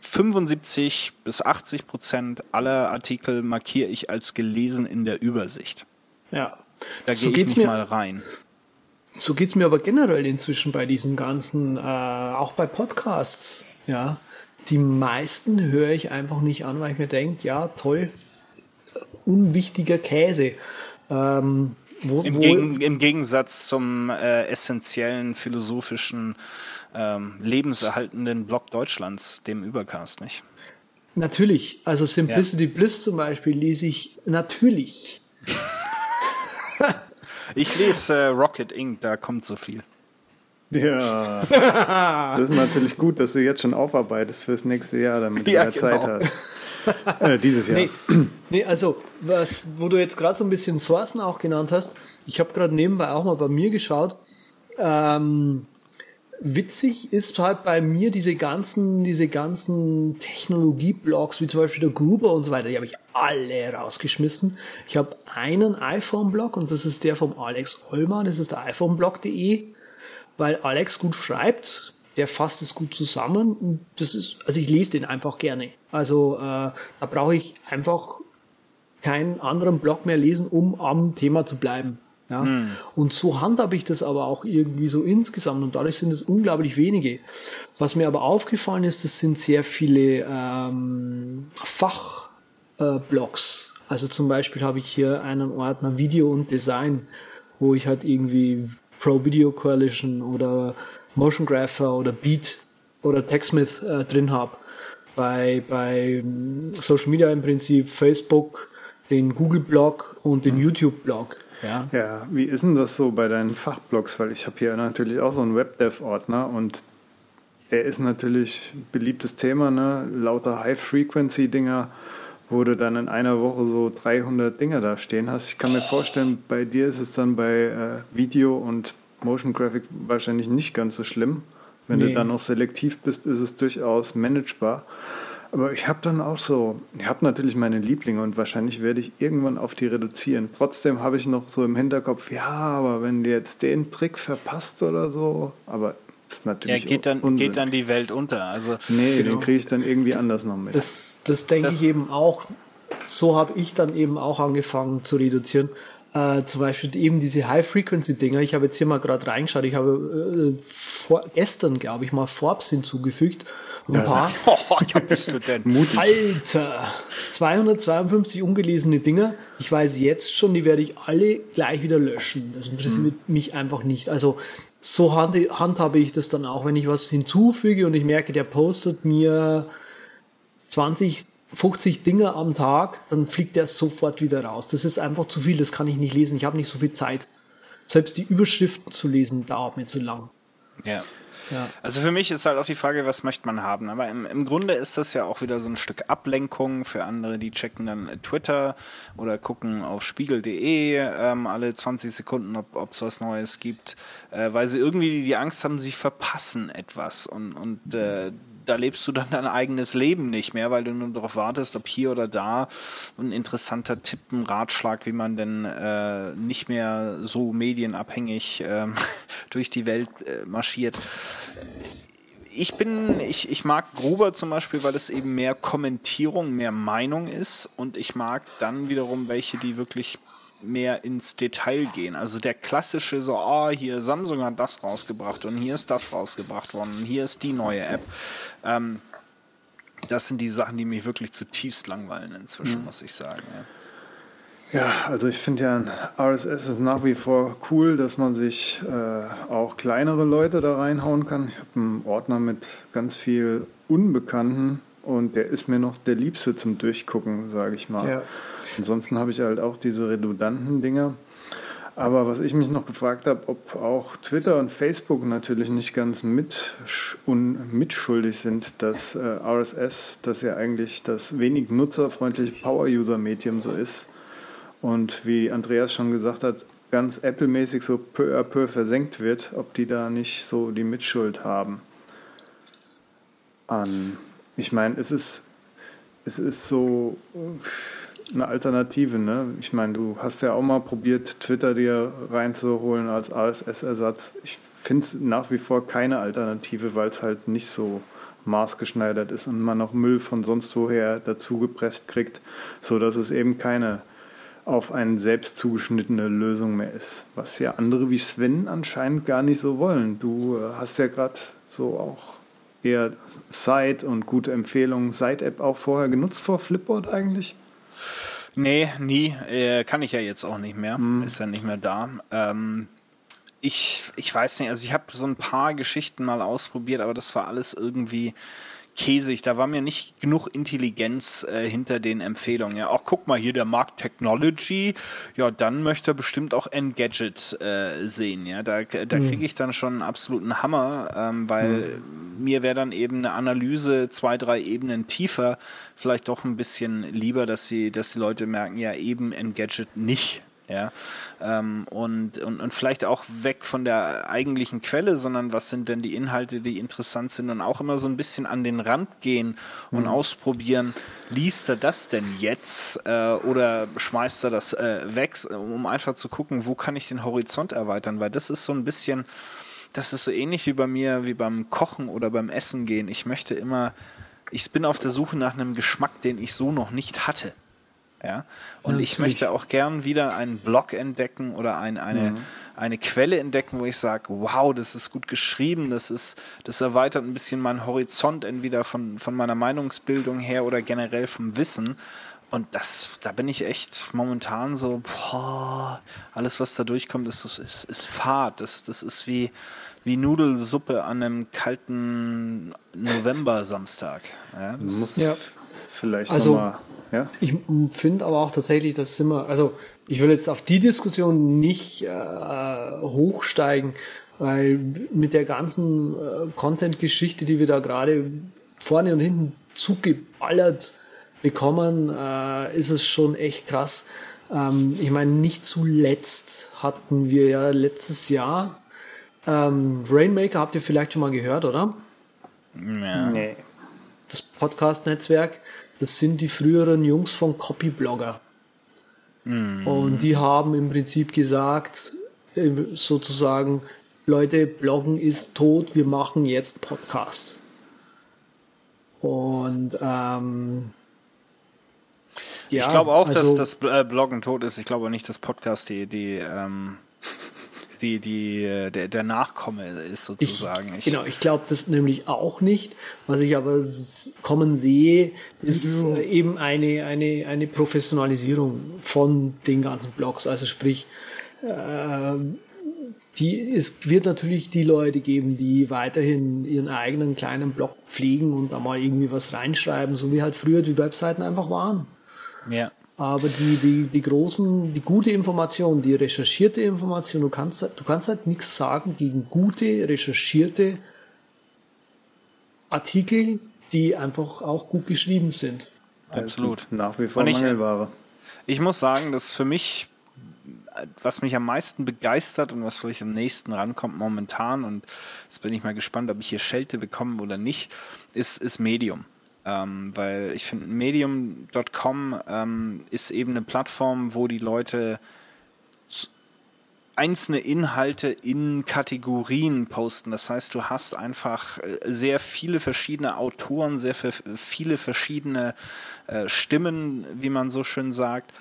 75 bis 80 Prozent aller Artikel markiere ich als gelesen in der Übersicht. ja. Da So gehe ich geht's nicht mir- mal rein. So geht's mir aber generell inzwischen bei diesen ganzen, äh, auch bei Podcasts, ja. Die meisten höre ich einfach nicht an, weil ich mir denke, ja, toll, unwichtiger Käse. Ähm, wo, Im, wo, Gegen, Im Gegensatz zum äh, essentiellen philosophischen ähm, lebenserhaltenden Block Deutschlands, dem Übercast, nicht? Natürlich, also Simplicity Bliss zum Beispiel lese ich natürlich. Ich lese äh, Rocket Inc., da kommt so viel. Ja, das ist natürlich gut, dass du jetzt schon aufarbeitest fürs nächste Jahr, damit du Ja, mehr Zeit genau. hast. Äh, dieses Jahr. Nee, nee, also, was, wo du jetzt gerade so ein bisschen Sourcen auch genannt hast, ich habe gerade nebenbei auch mal bei mir geschaut. Ähm, witzig ist halt bei mir diese ganzen, diese ganzen Technologie-Blogs, wie zum Beispiel der Gruber und so weiter, die habe ich alle rausgeschmissen. Ich habe einen iPhone-Blog und das ist der vom Alex Ollmann, das ist der iPhoneblog.de, weil Alex gut schreibt, der fasst es gut zusammen und das ist, also ich lese den einfach gerne. Also äh, da brauche ich einfach keinen anderen Blog mehr lesen, um am Thema zu bleiben. Ja? Und so handhabe ich das aber auch irgendwie so insgesamt und dadurch sind es unglaublich wenige. Was mir aber aufgefallen ist, das sind sehr viele ähm, Fachblogs. Äh, also zum Beispiel habe ich hier einen Ordner Video und Design, wo ich halt irgendwie Pro Video Coalition oder Motion Grapher oder Beat oder TechSmith äh, drin habe. Bei, bei mm, Social Media im Prinzip Facebook, den Google Blog und den YouTube Blog. Ja. Ja, wie ist denn das so bei deinen Fachblogs? Weil ich habe hier natürlich auch so einen Webdev-Ordner und der ist natürlich ein beliebtes Thema, ne? Lauter High-Frequency-Dinger, wo du dann in einer Woche so 300 Dinger da stehen hast. Ich kann mir vorstellen, bei dir ist es dann bei äh, Video und Motion Graphic wahrscheinlich nicht ganz so schlimm. Wenn Nee. du dann noch selektiv bist, ist es durchaus managebar. Aber ich habe dann auch so, ich habe natürlich meine Lieblinge und wahrscheinlich werde ich irgendwann auf die reduzieren. Trotzdem habe ich noch so im Hinterkopf, ja, aber wenn du jetzt den Trick verpasst oder so, aber das ist Ja, natürlich geht dann, Unsinn. geht dann die Welt unter. Also Nee, Genau. den kriege ich dann irgendwie anders noch mit. Das, das denke ich eben auch. So habe ich dann eben auch angefangen zu reduzieren. Äh, zum Beispiel eben diese High-Frequency-Dinger. Ich habe jetzt hier mal gerade reingeschaut. Ich habe äh, vor, gestern, glaube ich, mal Forbes hinzugefügt. Ein paar. oh, ja, bist du denn? Mutig. Alter! 252 ungelesene Dinger. Ich weiß jetzt schon, die werde ich alle gleich wieder löschen. Das interessiert mich einfach nicht. Also so hand, handhabe ich das dann auch, wenn ich was hinzufüge und ich merke, der postet mir 20, 50 Dinger am Tag, dann fliegt der sofort wieder raus. Das ist einfach zu viel, das kann ich nicht lesen. Ich habe nicht so viel Zeit. Selbst die Überschriften zu lesen dauert mir zu lang. Ja. Ja. Also für mich ist halt auch die Frage, was möchte man haben. Aber im, im Grunde ist das ja auch wieder so ein Stück Ablenkung für andere, die checken dann Twitter oder gucken auf spiegel.de ähm, alle 20 Sekunden, ob es was Neues gibt, äh, weil sie irgendwie die Angst haben, sie verpassen etwas. Und, und äh, da lebst du dann dein eigenes Leben nicht mehr, weil du nur darauf wartest, ob hier oder da ein interessanter Tipp, ein Ratschlag, wie man denn äh, nicht mehr so medienabhängig ähm, durch die Welt äh, marschiert. Ich bin, ich, ich mag Gruber zum Beispiel, weil es eben mehr Kommentierung, mehr Meinung ist und ich mag dann wiederum welche, die wirklich mehr ins Detail gehen. Also der klassische so, ah, hier Samsung hat das rausgebracht und hier ist das rausgebracht worden und hier ist die neue App. Ähm, das sind die Sachen, die mich wirklich zutiefst langweilen inzwischen, muss ich sagen. Ja. Ja, also ich finde ja, RSS ist nach wie vor cool, dass man sich äh, auch kleinere Leute da reinhauen kann. Ich habe einen Ordner mit ganz viel Unbekannten und der ist mir noch der Liebste zum Durchgucken, sage ich mal. Ja. Ansonsten habe ich halt auch diese redundanten Dinger. Aber was ich mich noch gefragt habe, ob auch Twitter und Facebook natürlich nicht ganz mit und mitschuldig sind, dass äh, RSS, das ja eigentlich das wenig nutzerfreundliche Power-User-Medium so ist und wie Andreas schon gesagt hat, ganz Apple-mäßig so peu à peu versenkt wird, ob die da nicht so die Mitschuld haben. An, ich meine, es ist, es ist so äh, eine Alternative, ne? Ich meine, du hast ja auch mal probiert, Twitter dir reinzuholen als RSS-Ersatz. Ich finde es nach wie vor keine Alternative, weil es halt nicht so maßgeschneidert ist und man noch Müll von sonst woher dazu gepresst kriegt, sodass es eben keine auf einen selbst zugeschnittene Lösung mehr ist. Was ja andere wie Sven anscheinend gar nicht so wollen. Du äh, hast ja gerade so auch eher Site und gute Empfehlungen. Site-App auch vorher genutzt vor Flipboard eigentlich? Nee, nie. Äh, kann ich ja jetzt auch nicht mehr. Ist ja nicht mehr da. Ähm, ich, ich weiß nicht, also ich habe so ein paar Geschichten mal ausprobiert, aber das war alles irgendwie käsig. Da war mir nicht genug Intelligenz äh, hinter den Empfehlungen. Ja, auch guck mal hier, der Markt Technology, ja, dann möchte er bestimmt auch Engadget äh, sehen. Ja, da, da kriege ich dann schon einen absoluten Hammer, ähm, weil mir wäre dann eben eine Analyse zwei, drei Ebenen tiefer vielleicht doch ein bisschen lieber, dass sie, dass die Leute merken, ja, eben Engadget nicht. Ja, ähm, und, und, und vielleicht auch weg von der eigentlichen Quelle, sondern was sind denn die Inhalte, die interessant sind und auch immer so ein bisschen an den Rand gehen und ausprobieren, liest er das denn jetzt äh, oder schmeißt er das äh, weg, um einfach zu gucken, wo kann ich den Horizont erweitern, weil das ist so ein bisschen, das ist so ähnlich wie bei mir, wie beim Kochen oder beim Essen gehen. Ich möchte immer, ich bin auf der Suche nach einem Geschmack, den ich so noch nicht hatte. Ja? Und Ja, ich natürlich. möchte auch gern wieder einen Blog entdecken oder ein, eine, eine Quelle entdecken, wo ich sage, wow, das ist gut geschrieben, das ist, das erweitert ein bisschen meinen Horizont, entweder von, von meiner Meinungsbildung her oder generell vom Wissen. Und das, da bin ich echt momentan so, boah, alles, was da durchkommt, ist, ist, ist fad. Das, das ist wie, wie Nudelsuppe an einem kalten November-Samstag. Ja, das Du musst Ja. vielleicht Also- nochmal. Ja? Ich finde aber auch tatsächlich, dass immer, also ich will jetzt auf die Diskussion nicht äh, hochsteigen, weil mit der ganzen äh, Content-Geschichte, die wir da gerade vorne und hinten zugeballert bekommen, äh, ist es schon echt krass. Ähm, ich meine, nicht zuletzt hatten wir ja letztes Jahr ähm, Rainmaker, habt ihr vielleicht schon mal gehört, oder? Ja. Nee. Das Podcast-Netzwerk, das sind die früheren Jungs von Copyblogger. Und die haben im Prinzip gesagt, äh, sozusagen, Leute, Bloggen ist tot, wir machen jetzt Podcast. Und ähm, ja, ich glaube auch, also- dass das äh, Bloggen tot ist. Ich glaube auch nicht, dass Podcast die, die, ähm, die, die, äh, der, der Nachkomme ist sozusagen. Ich, genau, ich glaube das nämlich auch nicht. Was ich aber kommen sehe, ist äh, eben eine, eine, eine Professionalisierung von den ganzen Blogs. Also sprich, ähm, die, es wird natürlich die Leute geben, die weiterhin ihren eigenen kleinen Blog pflegen und da mal irgendwie was reinschreiben, so wie halt früher die Webseiten einfach waren. Ja. Aber die, die, die großen, die gute Information, die recherchierte Information, du kannst, halt- du kannst halt nichts sagen gegen gute, recherchierte Artikel, die einfach auch gut geschrieben sind. Absolut. Nach wie vor Und ich, äh, Mangelware. Ich muss sagen, dass für mich, was mich am meisten begeistert und was vielleicht am nächsten rankommt momentan, und jetzt bin ich mal gespannt, ob ich hier Schelte bekomme oder nicht, ist, ist Medium. Ähm, weil ich finde, medium.com ähm, ist eben eine Plattform, wo die Leute einzelne Inhalte in Kategorien posten. Das heißt, du hast einfach äh, sehr viele verschiedene Autoren, sehr viele verschiedene äh, Stimmen, wie man so schön sagt.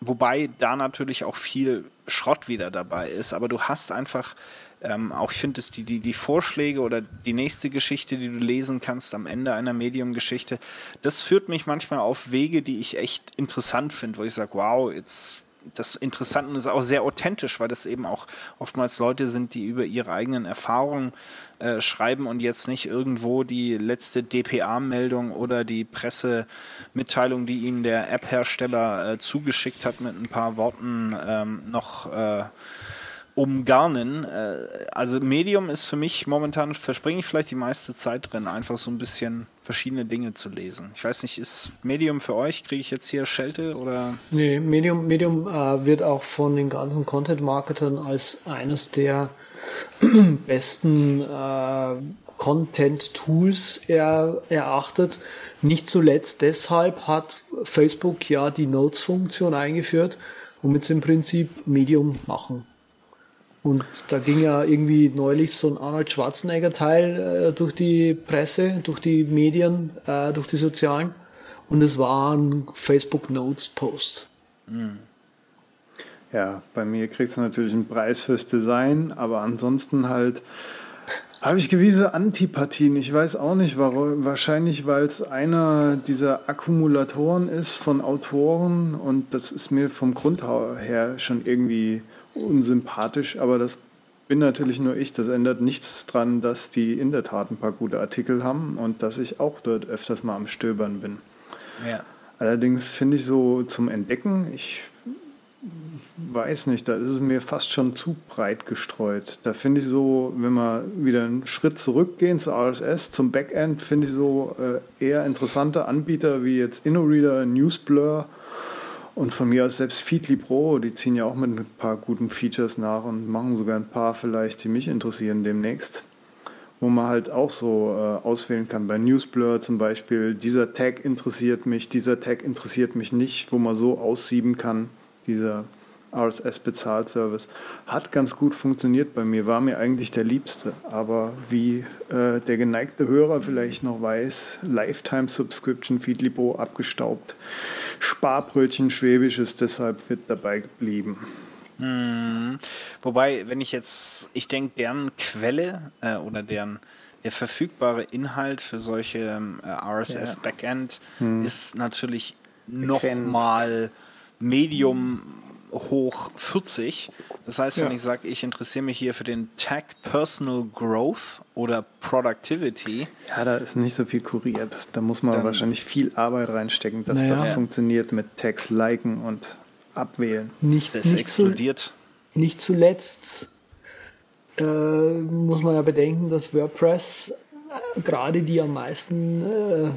Wobei da natürlich auch viel Schrott wieder dabei ist. Aber du hast einfach, ähm, auch ich finde, es die, die, die Vorschläge oder die nächste Geschichte, die du lesen kannst am Ende einer Medium-Geschichte, das führt mich manchmal auf Wege, die ich echt interessant finde, wo ich sage, wow, jetzt das Interessante ist auch sehr authentisch, weil das eben auch oftmals Leute sind, die über ihre eigenen Erfahrungen äh, schreiben und jetzt nicht irgendwo die letzte DPA-Meldung oder die Pressemitteilung, die ihnen der App-Hersteller äh, zugeschickt hat, mit ein paar Worten ähm, noch äh, umgarnen. Äh, also Medium ist für mich momentan, verspringe ich vielleicht die meiste Zeit drin, einfach so ein bisschen verschiedene Dinge zu lesen. Ich weiß nicht, ist Medium für euch? Kriege ich jetzt hier Schelte oder? Nee, Medium, Medium äh, wird auch von den ganzen Content-Marketern als eines der besten äh, Content-Tools er, erachtet. Nicht zuletzt deshalb hat Facebook ja die Notes-Funktion eingeführt, womit sie im Prinzip Medium machen. Und da ging ja irgendwie neulich so ein Arnold Schwarzenegger-Teil äh, durch die Presse, durch die Medien, äh, durch die sozialen. Und es war ein Facebook Notes-Post. Ja, bei mir kriegst du natürlich einen Preis fürs Design, aber ansonsten halt habe ich gewisse Antipathien. Ich weiß auch nicht, warum. Wahrscheinlich, weil es einer dieser Akkumulatoren ist von Autoren und das ist mir vom Grund her schon irgendwie unsympathisch, aber das bin natürlich nur ich. Das ändert nichts dran, dass die in der Tat ein paar gute Artikel haben und dass ich auch dort öfters mal am Stöbern bin. Ja. Allerdings finde ich so zum Entdecken, ich weiß nicht, da ist es mir fast schon zu breit gestreut. Da finde ich so, wenn wir wieder einen Schritt zurückgehen zu RSS, zum Backend, finde ich so äh, eher interessante Anbieter wie jetzt InnoReader, Newsblur und von mir aus selbst Feedly Pro, die ziehen ja auch mit ein paar guten Features nach und machen sogar ein paar vielleicht, die mich interessieren demnächst wo man halt auch so äh, auswählen kann. Bei Newsblur zum Beispiel, dieser Tag interessiert mich, dieser Tag interessiert mich nicht, wo man so aussieben kann, dieser RSS-Bezahlservice. Hat ganz gut funktioniert bei mir, war mir eigentlich der liebste. Aber wie äh, der geneigte Hörer vielleicht noch weiß, Lifetime Subscription Feedly Pro abgestaubt. Sparbrötchen Schwäbisches, deshalb wird dabei geblieben. Mhm. Wobei, wenn ich jetzt, ich denke, deren Quelle äh, oder deren der verfügbare Inhalt für solche äh, RSS Ja. Backend Hm. ist natürlich nochmal Medium hoch 40. Das heißt, wenn Ja. ich sage, ich interessiere mich hier für den Tag Personal Growth oder Productivity, Ja, da ist nicht so viel kuriert. Da muss man Dann- wahrscheinlich viel Arbeit reinstecken, dass Naja. das Ja. funktioniert mit Tags liken und abwählen. Nicht, Das nicht, zu, explodiert. nicht zuletzt äh, muss man ja bedenken, dass WordPress äh, gerade die am meisten äh,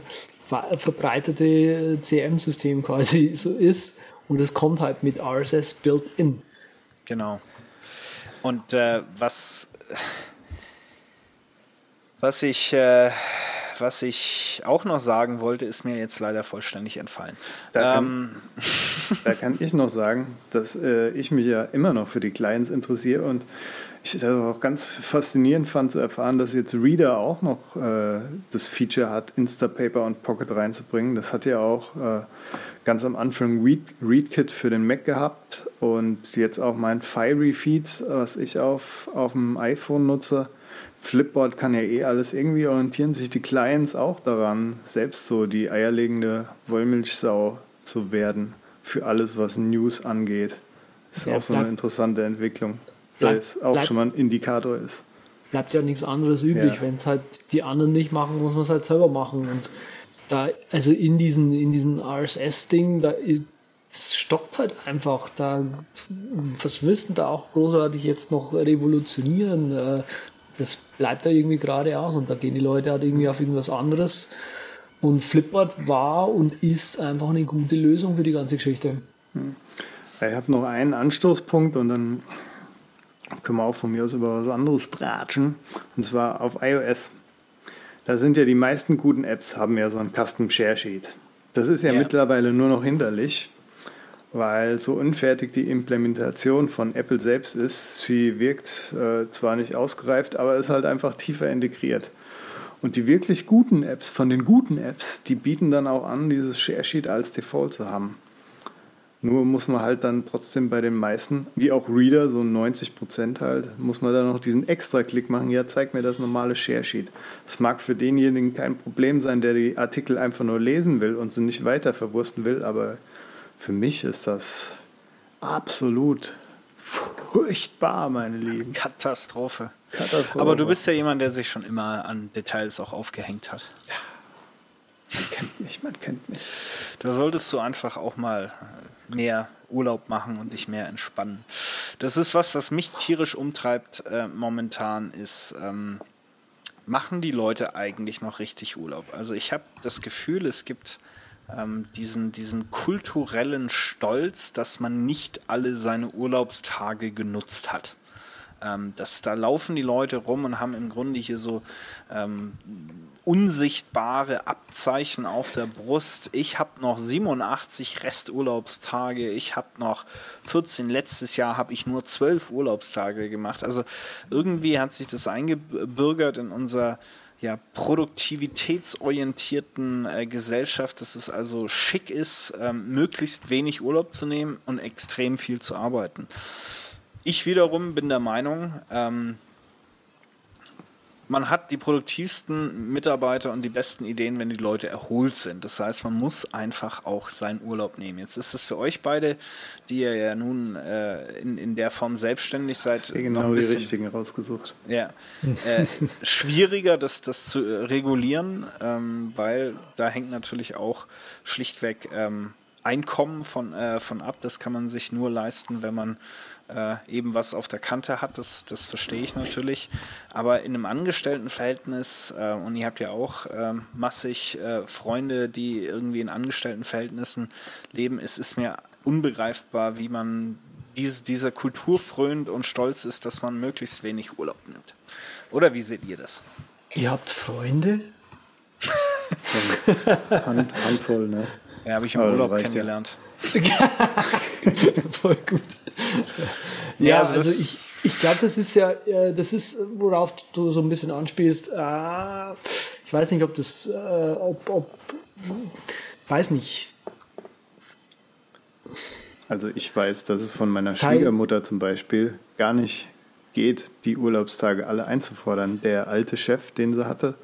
ver- verbreitete CM-System quasi so ist. Und es kommt halt mit RSS built-in. Genau. Und äh, was, was ich, äh, was ich auch noch sagen wollte, ist mir jetzt leider vollständig entfallen. Da Ähm, Da kann ich noch sagen, dass äh, ich mich ja immer noch für die Clients interessiere und ich das auch ganz faszinierend fand zu erfahren, dass jetzt Reader auch noch äh, das Feature hat, Instapaper und Pocket reinzubringen. Das hat ja auch äh, ganz am Anfang Read, ReadKit für den Mac gehabt und jetzt auch mein Fiery Feeds, was ich auf, auf dem iPhone nutze. Flipboard kann ja eh alles irgendwie orientieren sich die Clients auch daran, selbst so die eierlegende Wollmilchsau zu werden für alles, was News angeht. Ist Ja, auch so eine interessante Entwicklung, da bleib- es auch bleib- schon mal ein Indikator ist. bleibt ja nichts anderes übrig. Ja. Wenn es halt die anderen nicht machen, muss man es halt selber machen. Und da, also in diesen, in diesen RSS-Ding, da das stockt halt einfach. Da, was müssen da auch großartig jetzt noch revolutionieren? Äh, Das bleibt da irgendwie gerade aus und da gehen die Leute halt irgendwie auf irgendwas anderes. Und Flipboard war und ist einfach eine gute Lösung für die ganze Geschichte. Ich habe noch einen Anstoßpunkt und dann können wir auch von mir aus über was anderes tratschen. Und zwar auf iOS. Da sind ja die meisten guten Apps haben ja so ein Custom Share Sheet. Das ist ja, Ja. mittlerweile nur noch hinderlich, weil so unfertig die Implementation von Apple selbst ist. Sie wirkt äh, zwar nicht ausgereift, aber ist halt einfach tiefer integriert. Und die wirklich guten Apps von den guten Apps, die bieten dann auch an, dieses Share Sheet als Default zu haben. Nur muss man halt dann trotzdem bei den meisten, wie auch Reader, so 90 Prozent halt, muss man dann noch diesen Extra-Klick machen. Ja, zeig mir das normale Share-Sheet. Das mag für denjenigen kein Problem sein, der die Artikel einfach nur lesen will und sie nicht weiter verwursten will, aber für mich ist das absolut furchtbar, meine Lieben. Katastrophe. Katastrophe. Aber du bist ja jemand, der sich schon immer an Details auch aufgehängt hat. Man kennt mich, man kennt mich. Da solltest du einfach auch mal mehr Urlaub machen und dich mehr entspannen. Das ist was, was mich tierisch umtreibt äh, momentan, ist, ähm, machen die Leute eigentlich noch richtig Urlaub? Also ich habe das Gefühl, es gibt ähm, diesen, diesen kulturellen Stolz, dass man nicht alle seine Urlaubstage genutzt hat. Ähm, das, da laufen die Leute rum und haben im Grunde hier so ähm, unsichtbare Abzeichen auf der Brust. Ich habe noch 87 Resturlaubstage. Ich habe noch 14. Letztes Jahr habe ich nur 12 Urlaubstage gemacht. Also irgendwie hat sich das eingebürgert in unser ja, produktivitätsorientierten äh, Gesellschaft, dass es also schick ist, ähm, möglichst wenig Urlaub zu nehmen und extrem viel zu arbeiten. Ich wiederum bin der Meinung, ähm, man hat die produktivsten Mitarbeiter und die besten Ideen, wenn die Leute erholt sind. Das heißt, man muss einfach auch seinen Urlaub nehmen. Jetzt ist es für euch beide, die ihr ja nun äh, in, in der Form selbstständig seid, noch genau ein die bisschen- richtigen rausgesucht. ja, äh, schwieriger, das, das zu äh, regulieren, ähm, weil da hängt natürlich auch schlichtweg ähm, Einkommen von, äh, von ab. Das kann man sich nur leisten, wenn man äh, eben was auf der Kante hat. Das, das verstehe ich natürlich. Aber in einem Angestelltenverhältnis, äh, und ihr habt ja auch ähm, massig äh, Freunde, die irgendwie in Angestelltenverhältnissen leben, es ist mir unbegreifbar, wie man dies, dieser Kultur frönt und stolz ist, dass man möglichst wenig Urlaub nimmt. Oder wie seht ihr das? Ihr habt Freunde? Hand, Handvoll, ne? Ja, habe ich im Aber Urlaub reicht ja. kennengelernt. Voll gut. Ja, Ja, also also, ich, ich glaube, das ist ja, äh, das ist, worauf du so ein bisschen anspielst. Äh, ich weiß nicht, ob das, äh, ob, ob, weiß nicht. Also ich weiß, dass es von meiner Teil- Schwiegermutter zum Beispiel gar nicht geht, die Urlaubstage alle einzufordern. Der alte Chef, den sie hatte,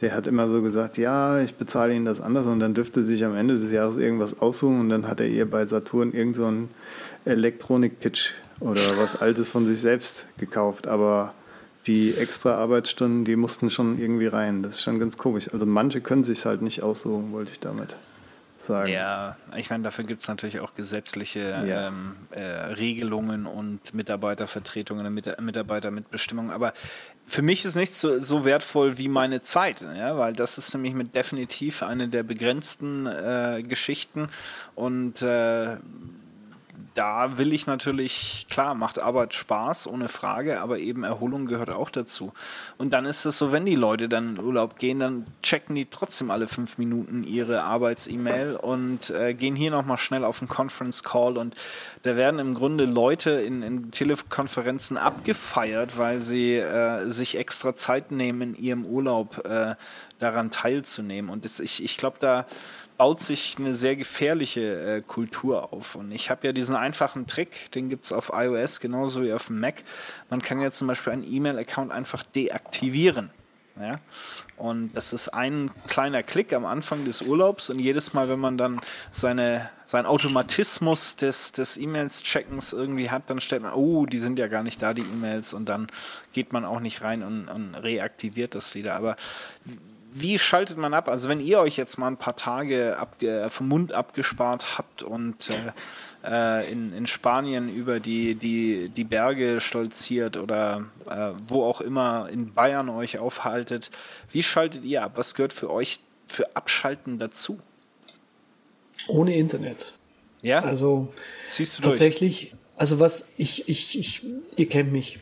der hat immer so gesagt, ja, ich bezahle Ihnen das anders und dann dürfte sich am Ende des Jahres irgendwas aussuchen und dann hat er ihr bei Saturn irgend so einen Elektronik-Pitch oder was Altes von sich selbst gekauft. Aber die extra Arbeitsstunden, die mussten schon irgendwie rein. Das ist schon ganz komisch. Also manche können sich halt nicht aussuchen, wollte ich damit sagen. Ja, ich meine, dafür gibt es natürlich auch gesetzliche Ja. ähm, äh, Regelungen und Mitarbeitervertretungen und Mit Mitarbeitermitbestimmung. Aber für mich ist nichts so, so wertvoll wie meine Zeit, ja, weil das ist nämlich mit definitiv eine der begrenzten äh, Geschichten. Und äh, da will ich natürlich, klar, macht Arbeit Spaß, ohne Frage, aber eben Erholung gehört auch dazu. Und dann ist es so, wenn die Leute dann in Urlaub gehen, dann checken die trotzdem alle fünf Minuten ihre Arbeits-E-Mail und äh, gehen hier nochmal schnell auf einen Conference-Call und da werden im Grunde Leute in, in Telekonferenzen abgefeiert, weil sie äh, sich extra Zeit nehmen, in ihrem Urlaub äh, daran teilzunehmen. Und das, ich, ich glaube, da baut sich eine sehr gefährliche äh, Kultur auf. Und ich habe ja diesen einfachen Trick, den gibt es auf iOS genauso wie auf dem Mac. Man kann ja zum Beispiel einen E-Mail-Account einfach deaktivieren. Ja? Und das ist ein kleiner Klick am Anfang des Urlaubs und jedes Mal, wenn man dann seine, seinen Automatismus des, des E-Mails-Checkens irgendwie hat, dann stellt man, oh, die sind ja gar nicht da, die E-Mails, und dann geht man auch nicht rein und, und reaktiviert das wieder. Aber wie schaltet man ab? Also wenn ihr euch jetzt mal ein paar Tage vom Mund abgespart habt und äh, äh, in, in Spanien über die, die, die Berge stolziert oder äh, wo auch immer in Bayern euch aufhaltet, wie schaltet ihr ab? Was gehört für euch für Abschalten dazu? Ohne Internet. Ja, Also ziehst du durch. tatsächlich, also was ich, ich, ich, ihr kennt mich.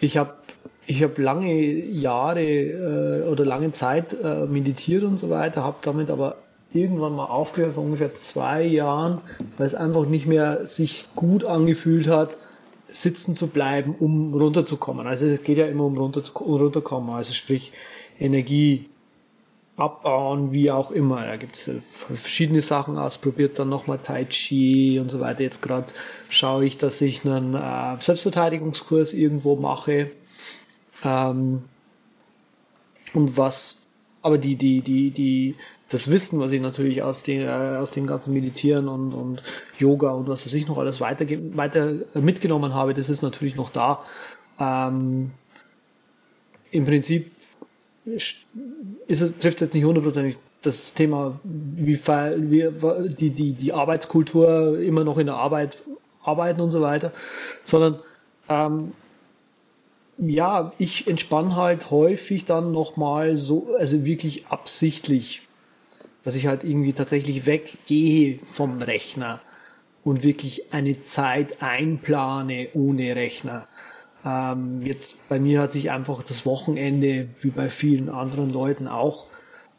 Ich habe ich hab lange Jahre äh, oder lange Zeit äh, meditiert und so weiter, habe damit aber irgendwann mal aufgehört vor ungefähr zwei Jahren, weil es einfach nicht mehr sich gut angefühlt hat, sitzen zu bleiben, um runterzukommen. Also es geht ja immer um runter, runterkommen, also sprich Energie abbauen, wie auch immer. Da gibt es verschiedene Sachen ausprobiert, dann nochmal Tai Chi und so weiter. Jetzt gerade schaue ich, dass ich einen äh, Selbstverteidigungskurs irgendwo mache. Ähm, und was, aber die, die, die, die, das Wissen, was ich natürlich aus, den, äh, aus dem ganzen Meditieren und, und Yoga und was weiß ich noch alles weiter, weiter mitgenommen habe, das ist natürlich noch da. Ähm, Im Prinzip ist es, trifft jetzt nicht hundertprozentig das Thema, wie, wie die, die, die Arbeitskultur immer noch in der Arbeit arbeiten und so weiter, sondern ähm, ja, ich entspanne halt häufig dann nochmal so, also wirklich absichtlich, dass ich halt irgendwie tatsächlich weggehe vom Rechner und wirklich eine Zeit einplane ohne Rechner. Ähm, jetzt bei mir hat sich einfach das Wochenende, wie bei vielen anderen Leuten auch,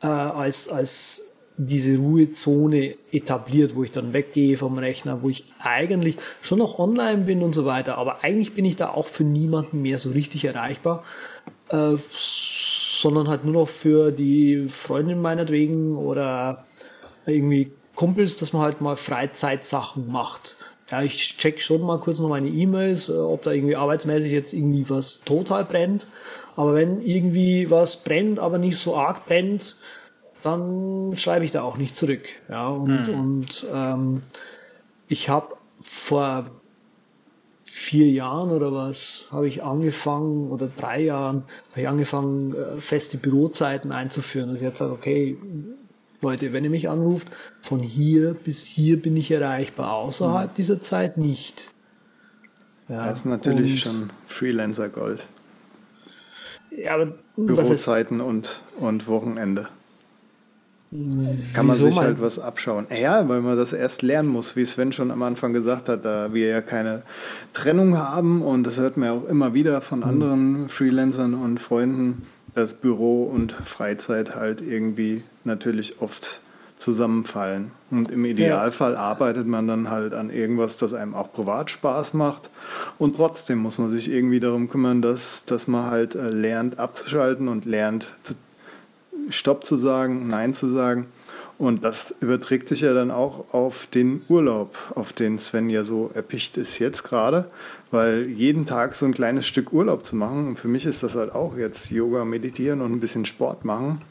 äh, als, als diese Ruhezone etabliert, wo ich dann weggehe vom Rechner, wo ich eigentlich schon noch online bin und so weiter, aber eigentlich bin ich da auch für niemanden mehr so richtig erreichbar, äh, sondern halt nur noch für die Freundin meinetwegen oder irgendwie Kumpels, dass man halt mal Freizeitsachen macht. Ja, ich check schon mal kurz noch meine E-Mails, äh, ob da irgendwie arbeitsmäßig jetzt irgendwie was total brennt. Aber wenn irgendwie was brennt, aber nicht so arg brennt, dann schreibe ich da auch nicht zurück. Ja, und, und ähm, ich habe vor vier Jahren oder was habe ich angefangen oder drei Jahren habe ich angefangen äh, feste Bürozeiten einzuführen. Also jetzt sage okay Leute, wenn ihr mich anruft, von hier bis hier bin ich erreichbar, außerhalb dieser Zeit nicht. Ja, Das ist natürlich und- schon Freelancer-Gold. Ja, aber was heißt, Bürozeiten und, und Wochenende. Kann man wieso sich mein- halt was abschauen. Ja, weil man das erst lernen muss, wie Sven schon am Anfang gesagt hat, da wir ja keine Trennung haben und das hört man ja auch immer wieder von anderen Freelancern und Freunden, dass Büro und Freizeit halt irgendwie natürlich oft zusammenfallen. Und im Idealfall arbeitet man dann halt an irgendwas, das einem auch privat Spaß macht. Und trotzdem muss man sich irgendwie darum kümmern, dass, dass man halt äh, lernt abzuschalten und lernt zu Stopp zu sagen, Nein zu sagen. Und das überträgt sich ja dann auch auf den Urlaub, auf den Sven ja so erpicht ist jetzt gerade, weil jeden Tag so ein kleines Stück Urlaub zu machen, und für mich ist das halt auch jetzt Yoga, Meditieren und ein bisschen Sport machen.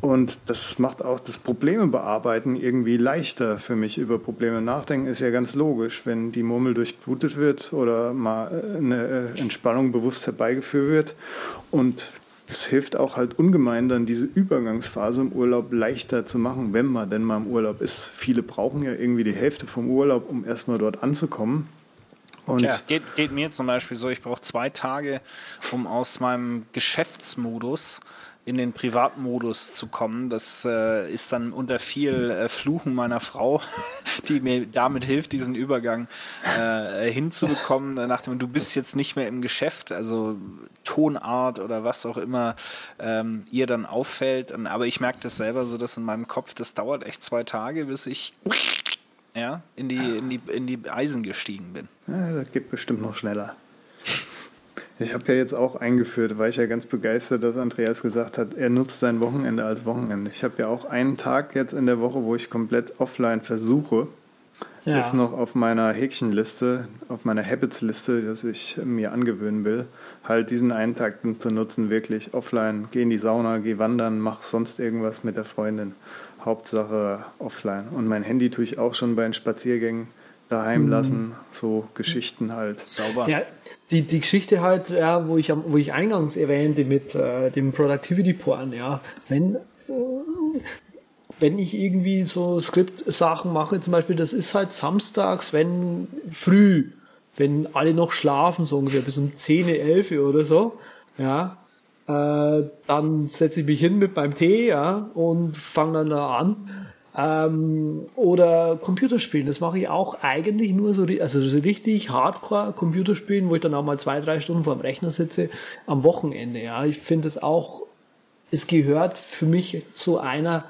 Und das macht auch das Probleme bearbeiten irgendwie leichter für mich. Über Probleme nachdenken ist ja ganz logisch. Wenn die Murmel durchblutet wird oder mal eine äh, Entspannung bewusst herbeigeführt wird und das hilft auch halt ungemein, dann diese Übergangsphase im Urlaub leichter zu machen, wenn man denn mal im Urlaub ist. Viele brauchen ja irgendwie die Hälfte vom Urlaub, um erstmal dort anzukommen. Und ja, geht, geht mir zum Beispiel so, ich brauche zwei Tage, um aus meinem Geschäftsmodus in den Privatmodus zu kommen. Das äh, ist dann unter viel äh, Fluchen meiner Frau, die mir damit hilft, diesen Übergang äh, hinzubekommen. Nach dem, du bist jetzt nicht mehr im Geschäft, also Tonart oder was auch immer ähm, ihr dann auffällt. Aber ich merke das selber so, dass in meinem Kopf, das dauert echt zwei Tage, bis ich ja, in, die, in, die, in die Eisen gestiegen bin. Ja, das geht bestimmt noch schneller. Ich habe ja jetzt auch eingeführt, war ich ja ganz begeistert, dass Andreas gesagt hat, er nutzt sein Wochenende als Wochenende. Ich habe ja auch einen Tag jetzt in der Woche, wo ich komplett offline versuche. Ja. Ist noch auf meiner Häkchenliste, auf meiner Habits-Liste, dass ich mir angewöhnen will, halt diesen einen Tag zu nutzen, wirklich offline. Geh in die Sauna, geh wandern, mach sonst irgendwas mit der Freundin. Hauptsache offline. Und mein Handy tue ich auch schon bei den Spaziergängen daheim mhm. lassen, so Geschichten halt. Sauber. Ja, die, die Geschichte halt, ja, wo ich wo ich eingangs erwähnte mit äh, dem Productivity Porn, ja, wenn äh, wenn ich irgendwie so Skript-Sachen mache, zum Beispiel, das ist halt samstags, wenn früh, wenn alle noch schlafen, so ungefähr bis um 10, 11 oder so, ja, äh, dann setze ich mich hin mit meinem Tee, ja, und fange dann da an ähm, oder Computerspielen, das mache ich auch eigentlich nur so, also so richtig Hardcore Computerspielen, wo ich dann auch mal zwei, drei Stunden vor dem Rechner sitze, am Wochenende. Ja, ich finde es auch, es gehört für mich zu einer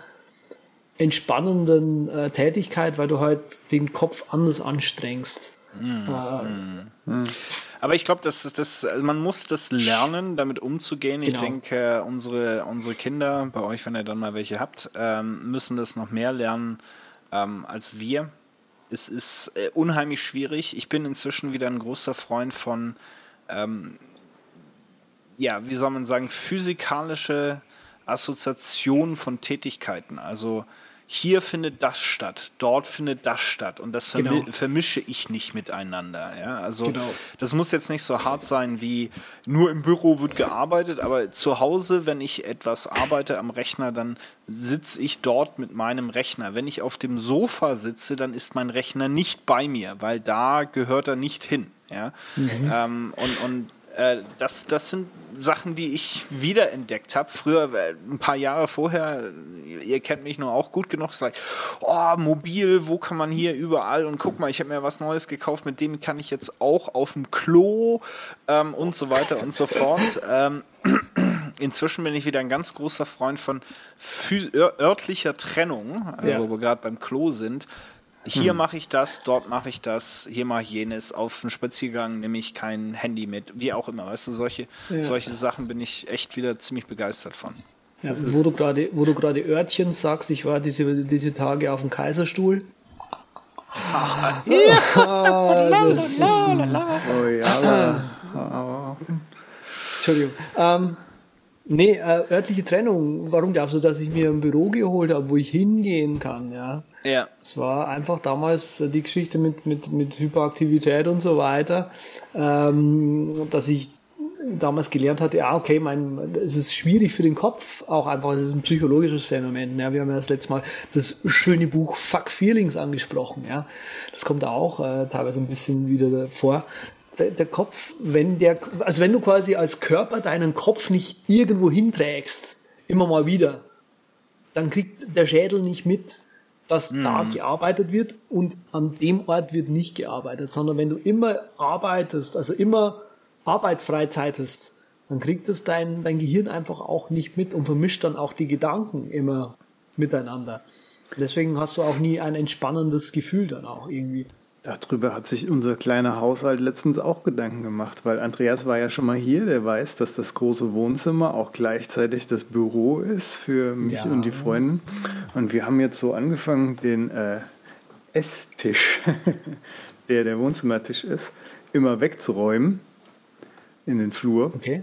entspannenden äh, Tätigkeit, weil du halt den Kopf anders anstrengst. Mm, äh, mm. Aber ich glaube, das, das, also man muss das lernen, damit umzugehen. Genau. Ich denke, unsere, unsere Kinder, bei euch, wenn ihr dann mal welche habt, ähm, müssen das noch mehr lernen ähm, als wir. Es ist äh, unheimlich schwierig. Ich bin inzwischen wieder ein großer Freund von, ähm, ja, wie soll man sagen, physikalische Assoziation von Tätigkeiten. Also hier findet das statt, dort findet das statt und das vermi genau. vermische ich nicht miteinander. Ja? Also genau. das muss jetzt nicht so hart sein wie nur im Büro wird gearbeitet, aber zu Hause, wenn ich etwas arbeite am Rechner, dann sitze ich dort mit meinem Rechner. Wenn ich auf dem Sofa sitze, dann ist mein Rechner nicht bei mir, weil da gehört er nicht hin. Ja? Mhm. Ähm, und, und äh, das, das sind Sachen, die ich wiederentdeckt habe. Früher, äh, ein paar Jahre vorher, ihr kennt mich nur auch gut genug, sagt, oh, mobil, wo kann man hier überall und guck mal, ich habe mir was Neues gekauft, mit dem kann ich jetzt auch auf dem Klo ähm, und so weiter und so fort. Ähm, inzwischen bin ich wieder ein ganz großer Freund von örtlicher Trennung, äh, ja. wo wir gerade beim Klo sind. Hier hm. mache ich das, dort mache ich das, hier mache ich jenes. Auf einen Spaziergang nehme ich kein Handy mit, wie auch immer. Weißt du, solche, ja. solche Sachen bin ich echt wieder ziemlich begeistert von. Ja, wo du gerade, wo du gerade Örtchen sagst, ich war diese, diese Tage auf dem Kaiserstuhl. Ah, ja. das ist ein, oh ja. Entschuldigung. Ähm, nee, äh, örtliche Trennung. Warum glaubst du, dass ich mir ein Büro geholt habe, wo ich hingehen kann? Ja. Ja. Es war einfach damals die Geschichte mit, mit, mit Hyperaktivität und so weiter, ähm, dass ich damals gelernt hatte, ja, okay, mein, es ist schwierig für den Kopf, auch einfach, es ist ein psychologisches Phänomen. Ja, wir haben ja das letzte Mal das schöne Buch Fuck Feelings angesprochen. Ja, das kommt auch äh, teilweise ein bisschen wieder vor. Der, der Kopf, wenn der, also wenn du quasi als Körper deinen Kopf nicht irgendwo hinträgst, immer mal wieder, dann kriegt der Schädel nicht mit, dass mhm. da gearbeitet wird und an dem Ort wird nicht gearbeitet, sondern wenn du immer arbeitest, also immer Arbeit freizeitest, dann kriegt es dein, dein Gehirn einfach auch nicht mit und vermischt dann auch die Gedanken immer miteinander. Deswegen hast du auch nie ein entspannendes Gefühl dann auch irgendwie. Darüber hat sich unser kleiner Haushalt letztens auch Gedanken gemacht, weil Andreas war ja schon mal hier, der weiß, dass das große Wohnzimmer auch gleichzeitig das Büro ist für mich ja. und die Freunde. Und wir haben jetzt so angefangen, den äh, Esstisch, der der Wohnzimmertisch ist, immer wegzuräumen in den Flur. Okay.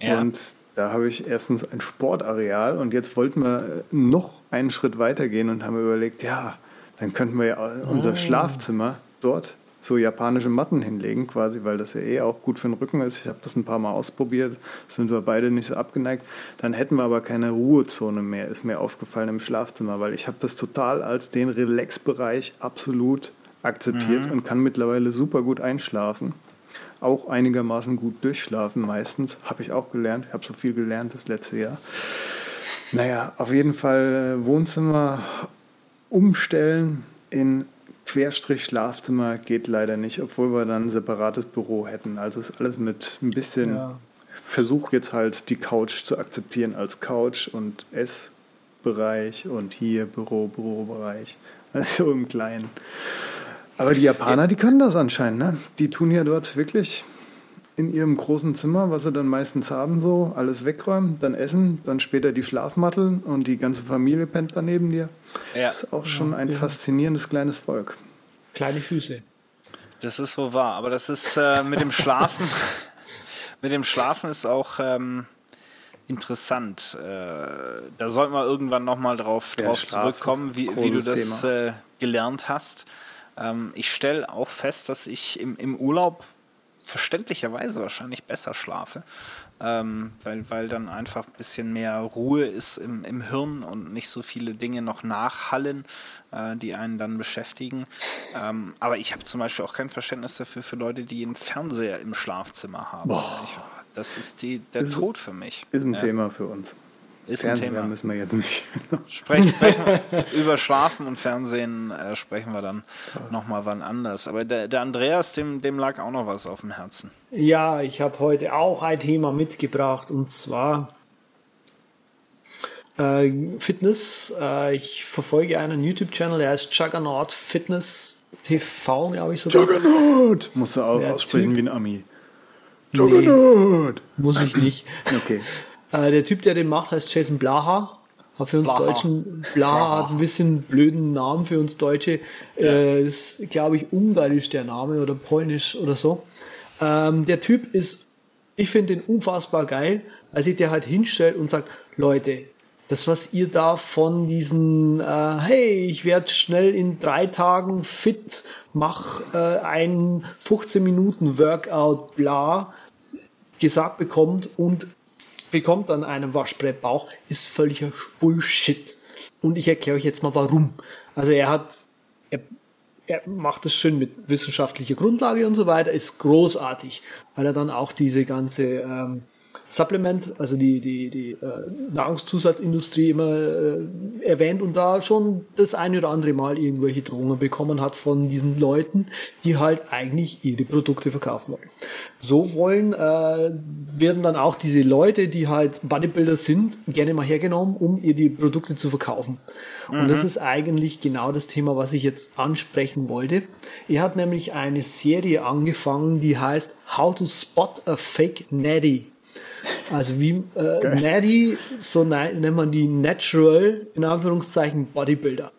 Ja. Und da habe ich erstens ein Sportareal und jetzt wollten wir noch einen Schritt weiter gehen und haben überlegt, ja, dann könnten wir ja unser oh. Schlafzimmer dort so japanische Matten hinlegen, quasi, weil das ja eh auch gut für den Rücken ist. Ich habe das ein paar Mal ausprobiert, sind wir beide nicht so abgeneigt. Dann hätten wir aber keine Ruhezone mehr, ist mir aufgefallen im Schlafzimmer, weil ich habe das total als den Relax-Bereich absolut akzeptiert Mhm. und kann mittlerweile super gut einschlafen. Auch einigermaßen gut durchschlafen meistens, habe ich auch gelernt. Ich habe so viel gelernt das letzte Jahr. Naja, auf jeden Fall äh, Wohnzimmer umstellen in Querstrich Schlafzimmer geht leider nicht, obwohl wir dann ein separates Büro hätten. Also ist alles mit ein bisschen Ja. Versuch jetzt halt die Couch zu akzeptieren als Couch und Essbereich und hier Büro, Bürobereich. Also im Kleinen. Aber die Japaner, die können das anscheinend, ne? Die tun ja dort wirklich in ihrem großen Zimmer, was sie dann meistens haben, so alles wegräumen, dann essen, dann später die Schlafmatteln und die ganze Familie pennt da neben dir. Ja. Das ist auch schon ein ja. faszinierendes kleines Volk. Kleine Füße. Das ist wohl wahr, aber das ist äh, mit dem Schlafen, mit dem Schlafen ist auch ähm, interessant. Äh, da sollten wir irgendwann nochmal drauf, Ja, drauf Schlaf zurückkommen, wie, wie du das äh, gelernt hast. Ähm, ich stelle auch fest, dass ich im, im Urlaub verständlicherweise wahrscheinlich besser schlafe, ähm, weil, weil dann einfach ein bisschen mehr Ruhe ist im, im Hirn und nicht so viele Dinge noch nachhallen, äh, die einen dann beschäftigen. Ähm, aber ich habe zum Beispiel auch kein Verständnis dafür für Leute, die einen Fernseher im Schlafzimmer haben. Ich, das ist die, der Ist- Tod für mich. Ist ein Ja, Thema für uns. Ist ein Fernseher Thema. müssen wir jetzt nicht. Sprechen, sprechen über Schlafen und Fernsehen äh, sprechen wir dann nochmal wann anders. Aber der, der Andreas, dem, dem lag auch noch was auf dem Herzen. Ja, ich habe heute auch ein Thema mitgebracht und zwar äh, Fitness. Äh, ich verfolge einen YouTube-Channel, der heißt Juggernaut Fitness TV, glaube ich sogar. Juggernaut! Musst du auch Der aussprechen Typ- wie ein Ami. Nee, Juggernaut! muss ich nicht. Okay. Äh, der Typ, der den macht, heißt Jason Blaha. Hat für uns Blaha. Deutschen, Blaha hat ein bisschen blöden Namen für uns Deutsche. Äh, ist, glaube ich, ungarisch der Name oder polnisch oder so. Ähm, der Typ ist, ich finde den unfassbar geil, weil sich der halt hinstellt und sagt, Leute, das, was ihr da von diesen, äh, hey, ich werde schnell in drei Tagen fit, mach äh, ein 15 Minuten Workout, bla, gesagt bekommt und bekommt dann einen Waschbrettbauch, ist völliger Bullshit. Und ich erkläre euch jetzt mal warum. Also er hat, er, er macht das schön mit wissenschaftlicher Grundlage und so weiter, ist großartig, weil er dann auch diese ganze ähm, Supplement, also die, die, die äh, Nahrungszusatzindustrie immer äh, erwähnt und da schon das eine oder andere Mal irgendwelche Drohungen bekommen hat von diesen Leuten, die halt eigentlich ihre Produkte verkaufen wollen. So wollen, äh, werden dann auch diese Leute, die halt Bodybuilder sind, gerne mal hergenommen, um ihr die Produkte zu verkaufen. Und das ist eigentlich genau das Thema, was ich jetzt ansprechen wollte. Er hat nämlich eine Serie angefangen, die heißt How to Spot a Fake Natty. Also wie äh, Natty, so ne- nennt man die Natural, in Anführungszeichen, Bodybuilder.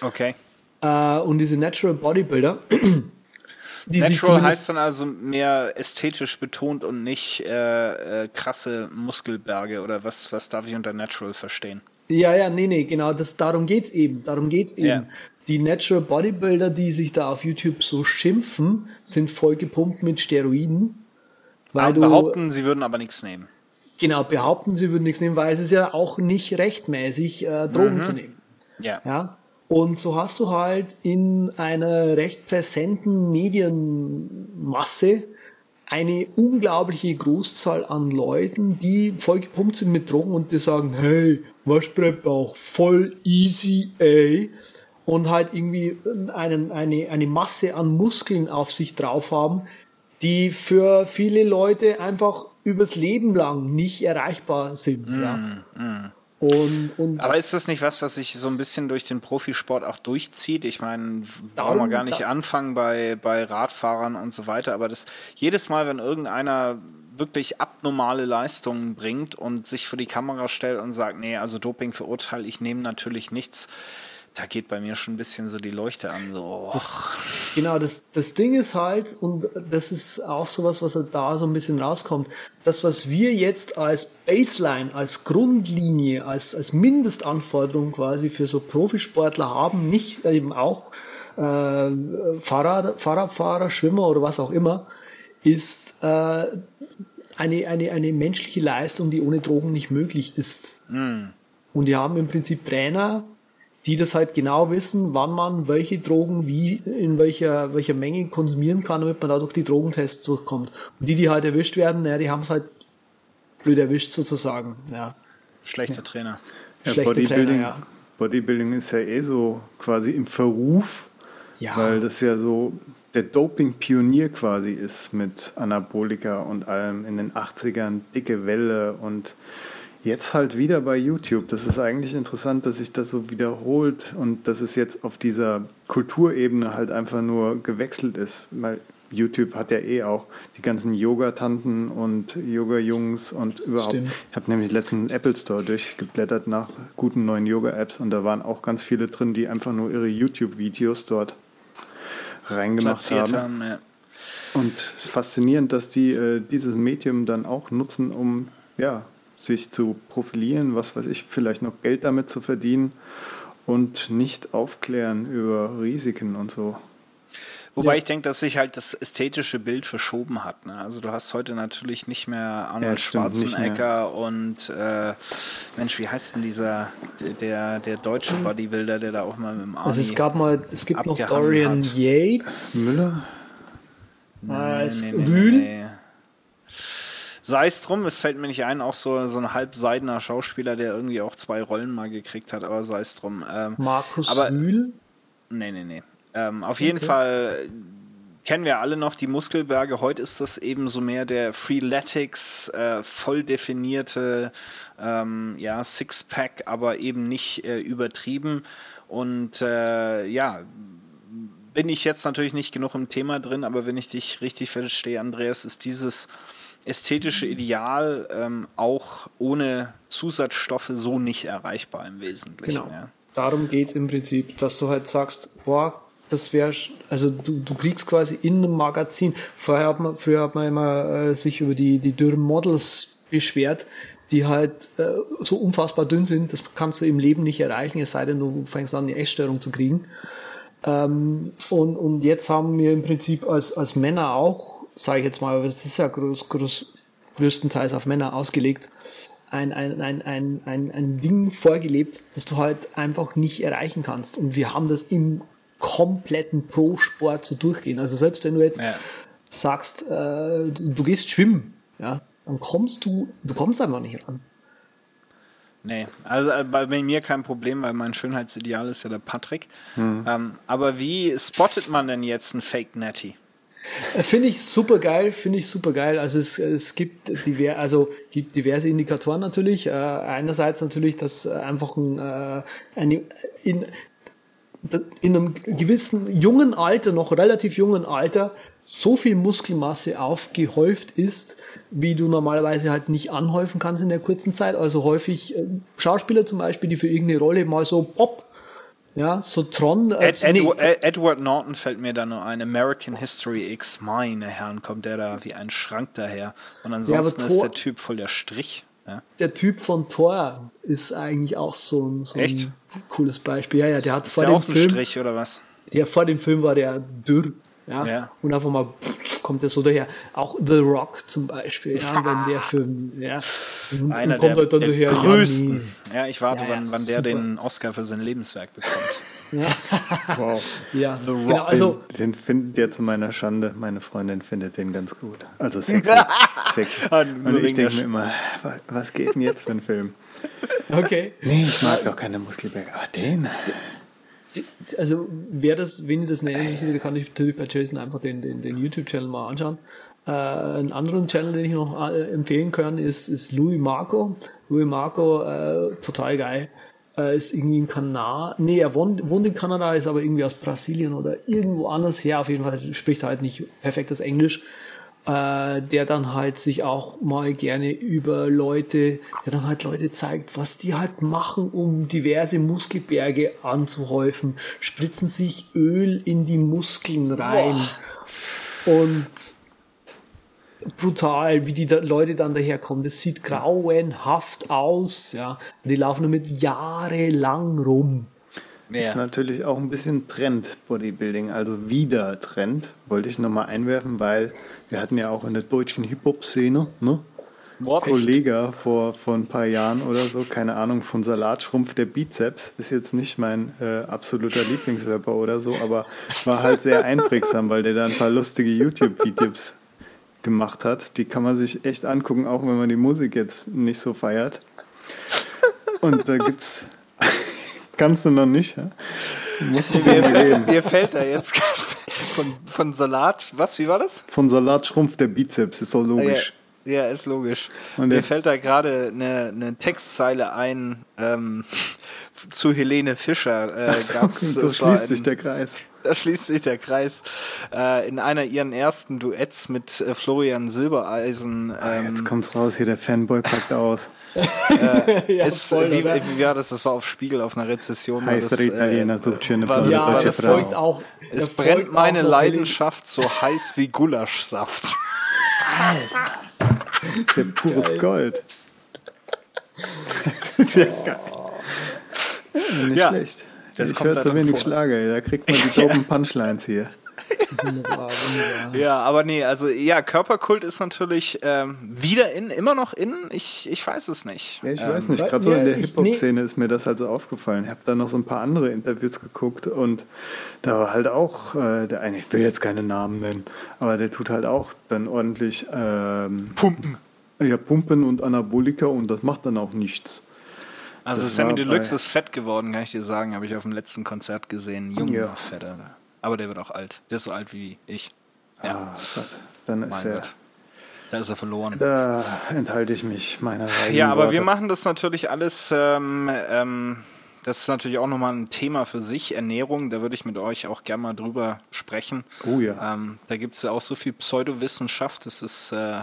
Okay. Äh, und diese Natural Bodybuilder, die Natural heißt dann also mehr ästhetisch betont und nicht äh, äh, krasse Muskelberge oder was, was darf ich unter Natural verstehen? Ja, ja, nee, nee, genau, das, darum geht's eben, darum geht's eben. Ja. Die Natural Bodybuilder, die sich da auf YouTube so schimpfen, sind vollgepumpt mit Steroiden. Weil du, behaupten, sie würden aber nichts nehmen. genau, behaupten, sie würden nichts nehmen, weil es ist ja auch nicht rechtmäßig, äh, Drogen zu nehmen. Ja. Ja. Und so hast du halt in einer recht präsenten Medienmasse eine unglaubliche Großzahl an Leuten, die vollgepumpt sind mit Drogen und die sagen, hey, Waschbrettbauch, voll easy, ey. Und halt irgendwie einen, eine, eine Masse an Muskeln auf sich drauf haben, die für viele Leute einfach übers Leben lang nicht erreichbar sind. ja. Und, und Aber ist das nicht was, was sich so ein bisschen durch den Profisport auch durchzieht? Ich meine, brauchen wir gar nicht anfangen bei, bei Radfahrern und so weiter, aber das jedes Mal, wenn irgendeiner wirklich abnormale Leistungen bringt und sich vor die Kamera stellt und sagt, nee, also Doping verurteile ich nehme natürlich nichts, da geht bei mir schon ein bisschen so die Leuchte an. So, oh, Das, genau, das, das Ding ist halt, und das ist auch sowas, was halt da so ein bisschen rauskommt, das, was wir jetzt als Baseline, als Grundlinie, als, als Mindestanforderung quasi für so Profisportler haben, nicht eben auch äh, Fahrrad, Fahrradfahrer, Schwimmer oder was auch immer, ist äh, eine, eine, eine menschliche Leistung, die ohne Drogen nicht möglich ist. Hm. Und die haben im Prinzip Trainer, die das halt genau wissen, wann man welche Drogen wie in welcher, welcher Menge konsumieren kann, damit man da durch die Drogentests durchkommt. Und die, die halt erwischt werden, naja, die haben es halt blöd erwischt sozusagen. Ja. Schlechter Trainer. Ja, Schlechte Bodybuilding, Trainer, ja. Bodybuilding ist ja eh so quasi im Verruf, Ja. weil das ja so der Doping-Pionier quasi ist mit Anabolika und allem in den 80ern, dicke Welle und jetzt halt wieder bei YouTube. Das ist eigentlich interessant, dass sich das so wiederholt und dass es jetzt auf dieser Kulturebene halt einfach nur gewechselt ist, weil YouTube hat ja eh auch die ganzen Yoga-Tanten und Yoga-Jungs und überhaupt. Stimmt. Ich habe nämlich letzten Apple Store durchgeblättert nach guten neuen Yoga-Apps und da waren auch ganz viele drin, die einfach nur ihre YouTube-Videos dort reingemacht haben. haben. Ja. Und es ist faszinierend, dass die äh, dieses Medium dann auch nutzen, um ja, sich zu profilieren, was weiß ich, vielleicht noch Geld damit zu verdienen und nicht aufklären über Risiken und so. Wobei Ja. ich denke, dass sich halt das ästhetische Bild verschoben hat. Ne? Also du hast heute natürlich nicht mehr Arnold Ja, Schwarzenegger und äh, Mensch, wie heißt denn dieser der der deutsche Bodybuilder, der da auch mal mit dem Arnie Also es gab mal, es gibt noch Dorian hat. Yates. Müller? Es- Nee, nee, nee, Rühl. nee. Sei es drum, es fällt mir nicht ein, auch so, so ein halbseidener Schauspieler, der irgendwie auch zwei Rollen mal gekriegt hat, aber sei es drum. Ähm, Markus aber, Rühl. Nee, nee, nee. Ähm, auf jeden Okay. Fall äh, kennen wir alle noch die Muskelberge. Heute ist das eben so mehr der Freeletics, äh, voll definierte ähm, ja, Sixpack, aber eben nicht äh, übertrieben. Und äh, ja, bin ich jetzt natürlich nicht genug im Thema drin, aber wenn ich dich richtig verstehe, Andreas, ist dieses ästhetische Ideal ähm, auch ohne Zusatzstoffe so nicht erreichbar im Wesentlichen. Genau. Ja. Darum geht's im Prinzip, dass du halt sagst, boah, das wäre, also du, du kriegst quasi in einem Magazin. Vorher hat man, früher hat man immer äh, sich über die, die dürren Models beschwert, die halt äh, so unfassbar dünn sind, das kannst du im Leben nicht erreichen, es sei denn, du fängst an, eine Essstörung zu kriegen. Ähm, und, und jetzt haben wir im Prinzip als, als Männer auch, sage ich jetzt mal, aber das ist ja groß, groß, größtenteils auf Männer ausgelegt, ein, ein, ein, ein, ein, ein Ding vorgelebt, das du halt einfach nicht erreichen kannst. Und wir haben das im kompletten Pro-Sport so durchgehen. Also selbst wenn du jetzt Ja. sagst, äh, du, du gehst schwimmen, ja, dann kommst du, du kommst einfach nicht ran. Nee, also äh, bei bei mir kein Problem, weil mein Schönheitsideal ist ja der Patrick. Hm. Ähm, aber wie spottet man denn jetzt einen Fake Natty? Äh, Finde ich super geil, finde ich super geil. Also es, es gibt diver, also gibt diverse Indikatoren natürlich. Äh, einerseits natürlich, dass äh, einfach ein, äh, eine, in, in einem gewissen jungen Alter, noch relativ jungen Alter, so viel Muskelmasse aufgehäuft ist, wie du normalerweise halt nicht anhäufen kannst in der kurzen Zeit. Also häufig äh, Schauspieler zum Beispiel, die für irgendeine Rolle mal so pop, ja, so Tron, äh, Ed, nee, Edward, Ed, Edward Norton fällt mir da nur ein. American History X, meine Herren, kommt der da wie ein Schrank daher. Und ansonsten ist Thor- der Typ voll der Strich. Ja. der Typ von Thor ist eigentlich auch so ein, so Echt? ein cooles Beispiel. Ja, ja, der hat Ist vor der dem auch ein Film, Strich oder was? der vor dem Film war der dürr. Ja, Ja. und einfach mal kommt der so daher. Auch The Rock zum Beispiel, ja, wenn der Film, ja, und, Einer und kommt der, halt dann der daher. größten. Ja, ich warte, Ja, ja, wann, wann der den Oscar für sein Lebenswerk bekommt. Wow. ja. genau, also den, den findet der zu meiner Schande. Meine Freundin findet den ganz gut. Also sexy. sexy. Ah, Und ich denke mir immer, wa- was geht denn jetzt für ein Film? okay. Nee, ich mag doch keine Muskelberge. Aber den? Also wer das, wen ihr das näher interessiert, kann ich natürlich bei Jason einfach den, den, den YouTube-Channel mal anschauen. Äh, einen anderen Channel, den ich noch äh, empfehlen kann, ist, ist Louis Marco. Louis Marco, äh, total geil. Äh, ist irgendwie ein Kanal. Nee, er wohnt, wohnt in Kanada, ist aber irgendwie aus Brasilien oder irgendwo anders her. Auf jeden Fall spricht er halt nicht perfektes Englisch. Äh, der dann halt sich auch mal gerne über Leute, der dann halt Leute zeigt, was die halt machen, um diverse Muskelberge anzuhäufen, spritzen sich Öl in die Muskeln rein und brutal, wie die da Leute dann daherkommen. Das sieht grauenhaft aus, ja. Und die laufen damit jahrelang rum. Ist natürlich auch ein bisschen Trend, Bodybuilding, also wieder Trend, wollte ich nochmal einwerfen, weil wir hatten ja auch in der deutschen Hip-Hop-Szene, ne? Boah, Kollege vor, vor ein paar Jahren oder so, keine Ahnung, von Salatschrumpf der Bizeps, ist jetzt nicht mein äh, absoluter Lieblingsrapper oder so, aber war halt sehr einprägsam, weil der da ein paar lustige YouTube-Videos gemacht hat. Die kann man sich echt angucken, auch wenn man die Musik jetzt nicht so feiert. Und da gibt's. Kannst du noch nicht, ja? Mir, reden. mir fällt da jetzt von, von Salat, was, wie war das? Von Salatschrumpf der Bizeps, ist doch logisch. Ja, ja, ist logisch. Und mir fällt da gerade eine, eine Textzeile ein ähm, zu Helene Fischer. Äh, so, das schließt sich ein- der Kreis. Da schließt sich der Kreis. Äh, in einer ihren ersten Duets mit äh, Florian Silbereisen. Ähm, Jetzt kommt's raus, hier der Fanboy packt aus. ja, ist, voll, wie, oder? wie war das? Das war auf Spiegel auf einer Rezession. Heißt das, Italiener, schöne war ja, das das, folgt auch. Es brennt folgt meine auch noch Leidenschaft so heiß wie Gulaschsaft. Das ist ja pures Gold. Das ist ja geil. Ja, nicht Ja, schlecht. Das ich höre zu wenig vor. Schlager. Da kriegt man die dopen Punchlines hier. Wunderbar, wunderbar. Ja, aber nee, also ja, Körperkult ist natürlich ähm, wieder in, immer noch in. Ich, ich weiß es nicht. Ja, ich ähm, weiß nicht, gerade so in der Hip-Hop-Szene ist mir das also aufgefallen. Ich habe da noch so ein paar andere Interviews geguckt und da war halt auch äh, der eine, ich will jetzt keine Namen nennen, aber der tut halt auch dann ordentlich ähm, Pumpen. ja, Pumpen und Anabolika und das macht dann auch nichts. Also Das Sammy Deluxe ist fett geworden, kann ich dir sagen. Habe ich auf dem letzten Konzert gesehen. Junge, Ja. fetter. Aber der wird auch alt. Der ist so alt wie ich. Ja, Ah, dann ist mein er, Gott. Da ist er verloren. da enthalte ich mich meiner Reise. Ja, aber wir machen das natürlich alles. Ähm, ähm, das ist natürlich auch nochmal ein Thema für sich, Ernährung. Da würde ich mit euch auch gerne mal drüber sprechen. Oh ja. Ähm, da gibt es ja auch so viel Pseudowissenschaft. Das ist äh,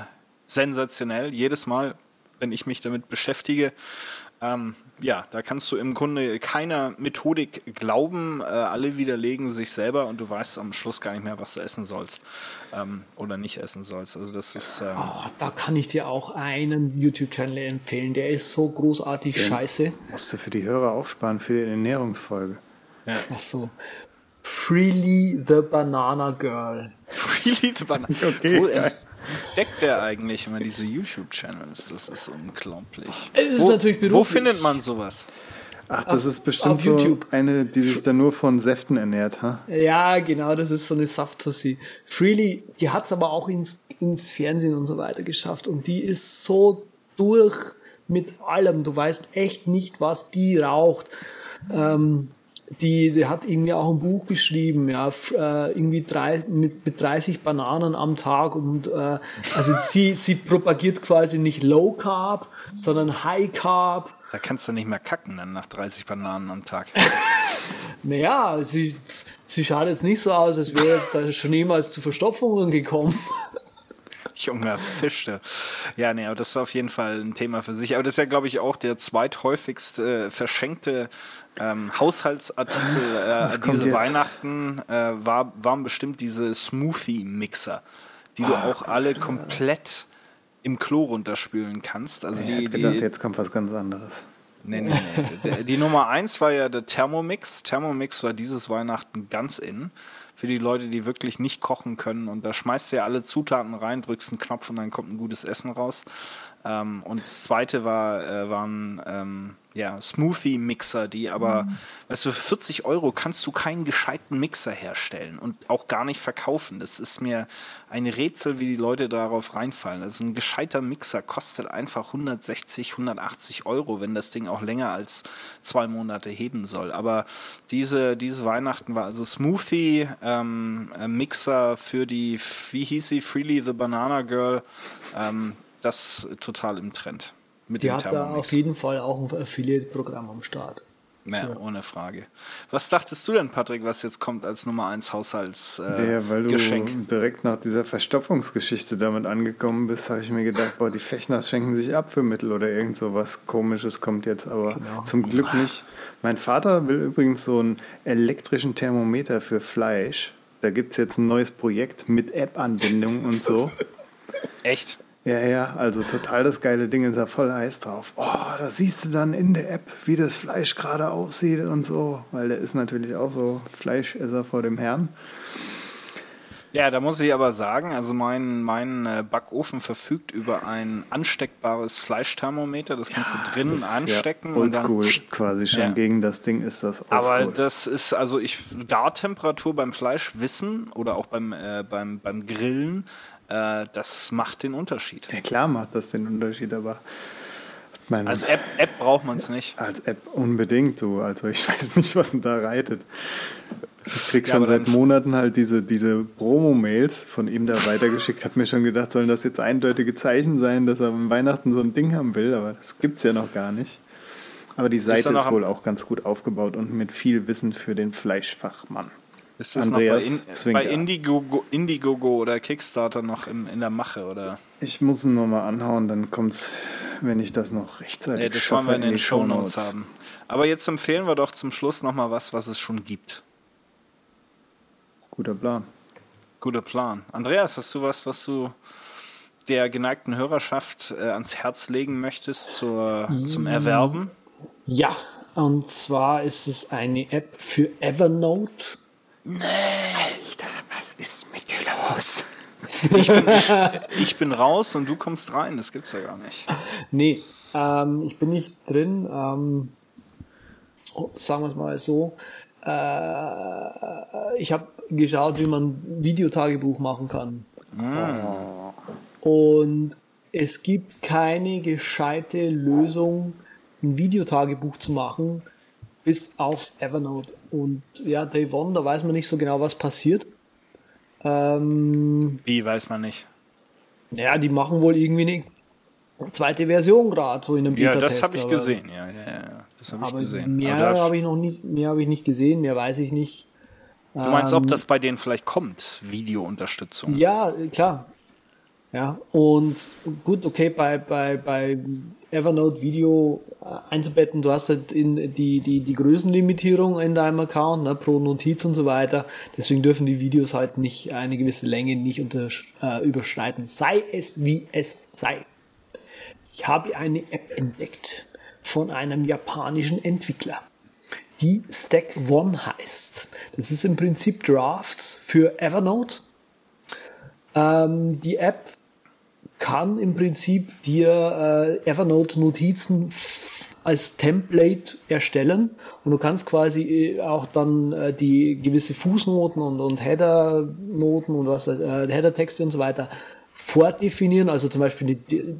sensationell. Jedes Mal, wenn ich mich damit beschäftige, ähm, ja, da kannst du im Grunde keiner Methodik glauben. Äh, alle widerlegen sich selber und du weißt am Schluss gar nicht mehr, was du essen sollst ähm, oder nicht essen sollst. Also das ist ähm, Oh, da kann ich dir auch einen YouTube-Channel empfehlen, der ist so großartig scheiße. Musst du für die Hörer aufsparen für die Ernährungsfolge. Ach so. Freely the Banana Girl. Really the Banana. Okay, Wo geil. Entdeckt der eigentlich immer diese YouTube-Channels? Das ist unglaublich. Es ist wo, natürlich Wo beruflich. findet man sowas? Ach, das ist bestimmt auf so YouTube. eine, die sich dann nur von Säften ernährt, ha? Ja, genau, das ist so eine Safttussi. Freely, die hat's aber auch ins, ins Fernsehen und so weiter geschafft und die ist so durch mit allem. Du weißt echt nicht, was die raucht. Ähm, die, die hat irgendwie auch ein Buch geschrieben, ja, äh, irgendwie drei, mit, mit 30 Bananen am Tag und äh, also sie, sie propagiert quasi nicht Low Carb, sondern High Carb. Da kannst du nicht mehr kacken dann nach 30 Bananen am Tag. Naja, sie, sie schaut jetzt nicht so aus, als wäre jetzt da schon jemals zu Verstopfungen gekommen. Junger Fischte. Ja, nee, aber das ist auf jeden Fall ein Thema für sich. Aber das ist ja, glaube ich, auch der zweithäufigst äh, verschenkte ähm, Haushaltsartikel äh, diese? Weihnachten äh, war, waren bestimmt diese Smoothie-Mixer, die du auch alle komplett im Klo runterspülen kannst. Also Ich die, hätte gedacht, die, jetzt kommt was ganz anderes. Nee, nee, nee. Die Nummer eins war ja der Thermomix. Thermomix war dieses Weihnachten ganz in. Für die Leute, die wirklich nicht kochen können. Und da schmeißt du ja alle Zutaten rein, drückst einen Knopf und dann kommt ein gutes Essen raus. Ähm, und das zweite war, äh, waren ähm, ja, Smoothie-Mixer, die aber, weißt du, für 40 Euro kannst du keinen gescheiten Mixer herstellen und auch gar nicht verkaufen. Das ist mir ein Rätsel, wie die Leute darauf reinfallen. Also ein gescheiter Mixer kostet einfach 160, 180 Euro, wenn das Ding auch länger als zwei Monate heben soll. Aber diese, diese Weihnachten war also Smoothie, ähm, äh, Mixer für die, wie hieß sie, Freely the Banana Girl, ähm, das total im Trend. Mit Die dem hat da auf jeden Fall auch ein Affiliate-Programm am Start. Ja, ohne Frage. Was dachtest du denn, Patrick, was jetzt kommt als Nummer 1 Haushaltsgeschenk? Äh, Der, weil du Geschenk? direkt nach dieser Verstopfungsgeschichte damit angekommen bist, habe ich mir gedacht, boah, die Fechners schenken sich Abführmittel oder irgend so was komisches kommt jetzt, aber zum Glück nicht. Mein Vater will übrigens so einen elektrischen Thermometer für Fleisch. Da gibt es jetzt ein neues Projekt mit App-Anbindung und so. Echt? Ja, ja, also total das geile Ding ist ja voll heiß drauf. Oh, das siehst du dann in der App, wie das Fleisch gerade aussieht und so, weil der ist natürlich auch so Fleischesser vor dem Herrn. Ja, da muss ich aber sagen, also mein, mein äh, Backofen verfügt über ein ansteckbares Fleischthermometer. Das kannst du drinnen anstecken. Ja und dann, oldschool quasi schon Ja. gegen das Ding ist das aber oldschool. das ist, also ich, Gartemperatur beim Fleisch wissen oder auch beim, äh, beim, beim Grillen, äh, das macht den Unterschied. Ja, klar macht das den Unterschied, aber mein, Als App, App braucht man es nicht. als App unbedingt, du. Also ich weiß nicht, was da reitet. Ich krieg schon seit Monaten halt diese, diese Promo-Mails von ihm da weitergeschickt. Hab mir schon gedacht, sollen das jetzt eindeutige Zeichen sein, dass er an Weihnachten so ein Ding haben will, aber das gibt's ja noch gar nicht. Aber die Seite ist am- wohl auch ganz gut aufgebaut und mit viel Wissen für den Fleischfachmann. Ist das Andreas noch bei, in, Zwinker. bei Indiegogo, Indiegogo oder Kickstarter noch im, in der Mache? Oder? Ich muss ihn nur mal anhauen, dann kommt's, wenn ich das noch rechtzeitig Nee, das schaffe, wollen wir in den die Shownotes Shownotes. haben. Aber jetzt empfehlen wir doch zum Schluss nochmal was, was es schon gibt. Guter Plan. Guter Plan. Andreas, hast du was, was du der geneigten Hörerschaft äh, ans Herz legen möchtest zur, zum Erwerben? Ja, und zwar ist es eine App für Evernote. Was ist mit dir los? Ich bin raus und du kommst rein. Das gibt's ja gar nicht. Nee, ähm, ich bin nicht drin. Ähm, oh, sagen wir es mal so. Äh, ich habe geschaut, wie man ein Videotagebuch machen kann. Und es gibt keine gescheite Lösung, ein Videotagebuch zu machen, bis auf Evernote. Und ja, Day One, da weiß man nicht so genau, was passiert. Ähm, Wie, weiß man nicht. ja, die machen wohl irgendwie eine zweite Version gerade, so in einem Ja, Beta-Test. das habe ich aber- gesehen. Ja, ja, ja. Das habe ich gesehen. mehr habe ich noch nicht, mehr habe ich nicht gesehen, mehr weiß ich nicht. du meinst, ob ähm, das bei denen vielleicht kommt? Videounterstützung. Ja, klar. Ja, und gut, okay, bei, bei, bei Evernote Video äh, einzubetten, du hast halt in die, die, die Größenlimitierung in deinem Account, ne, pro Notiz und so weiter. Deswegen dürfen die Videos halt nicht eine gewisse Länge nicht unter, äh, überschreiten. Sei es wie es sei. Ich habe eine App entdeckt von einem japanischen Entwickler, die Stack One heißt. Das ist im Prinzip Drafts für Evernote. Ähm, die App kann im Prinzip dir äh, Evernote-Notizen als Template erstellen und du kannst quasi äh, auch dann äh, die gewisse Fußnoten und, und Header-Noten und was, äh, Header-Texte und so weiter vordefinieren. Also zum Beispiel die, die,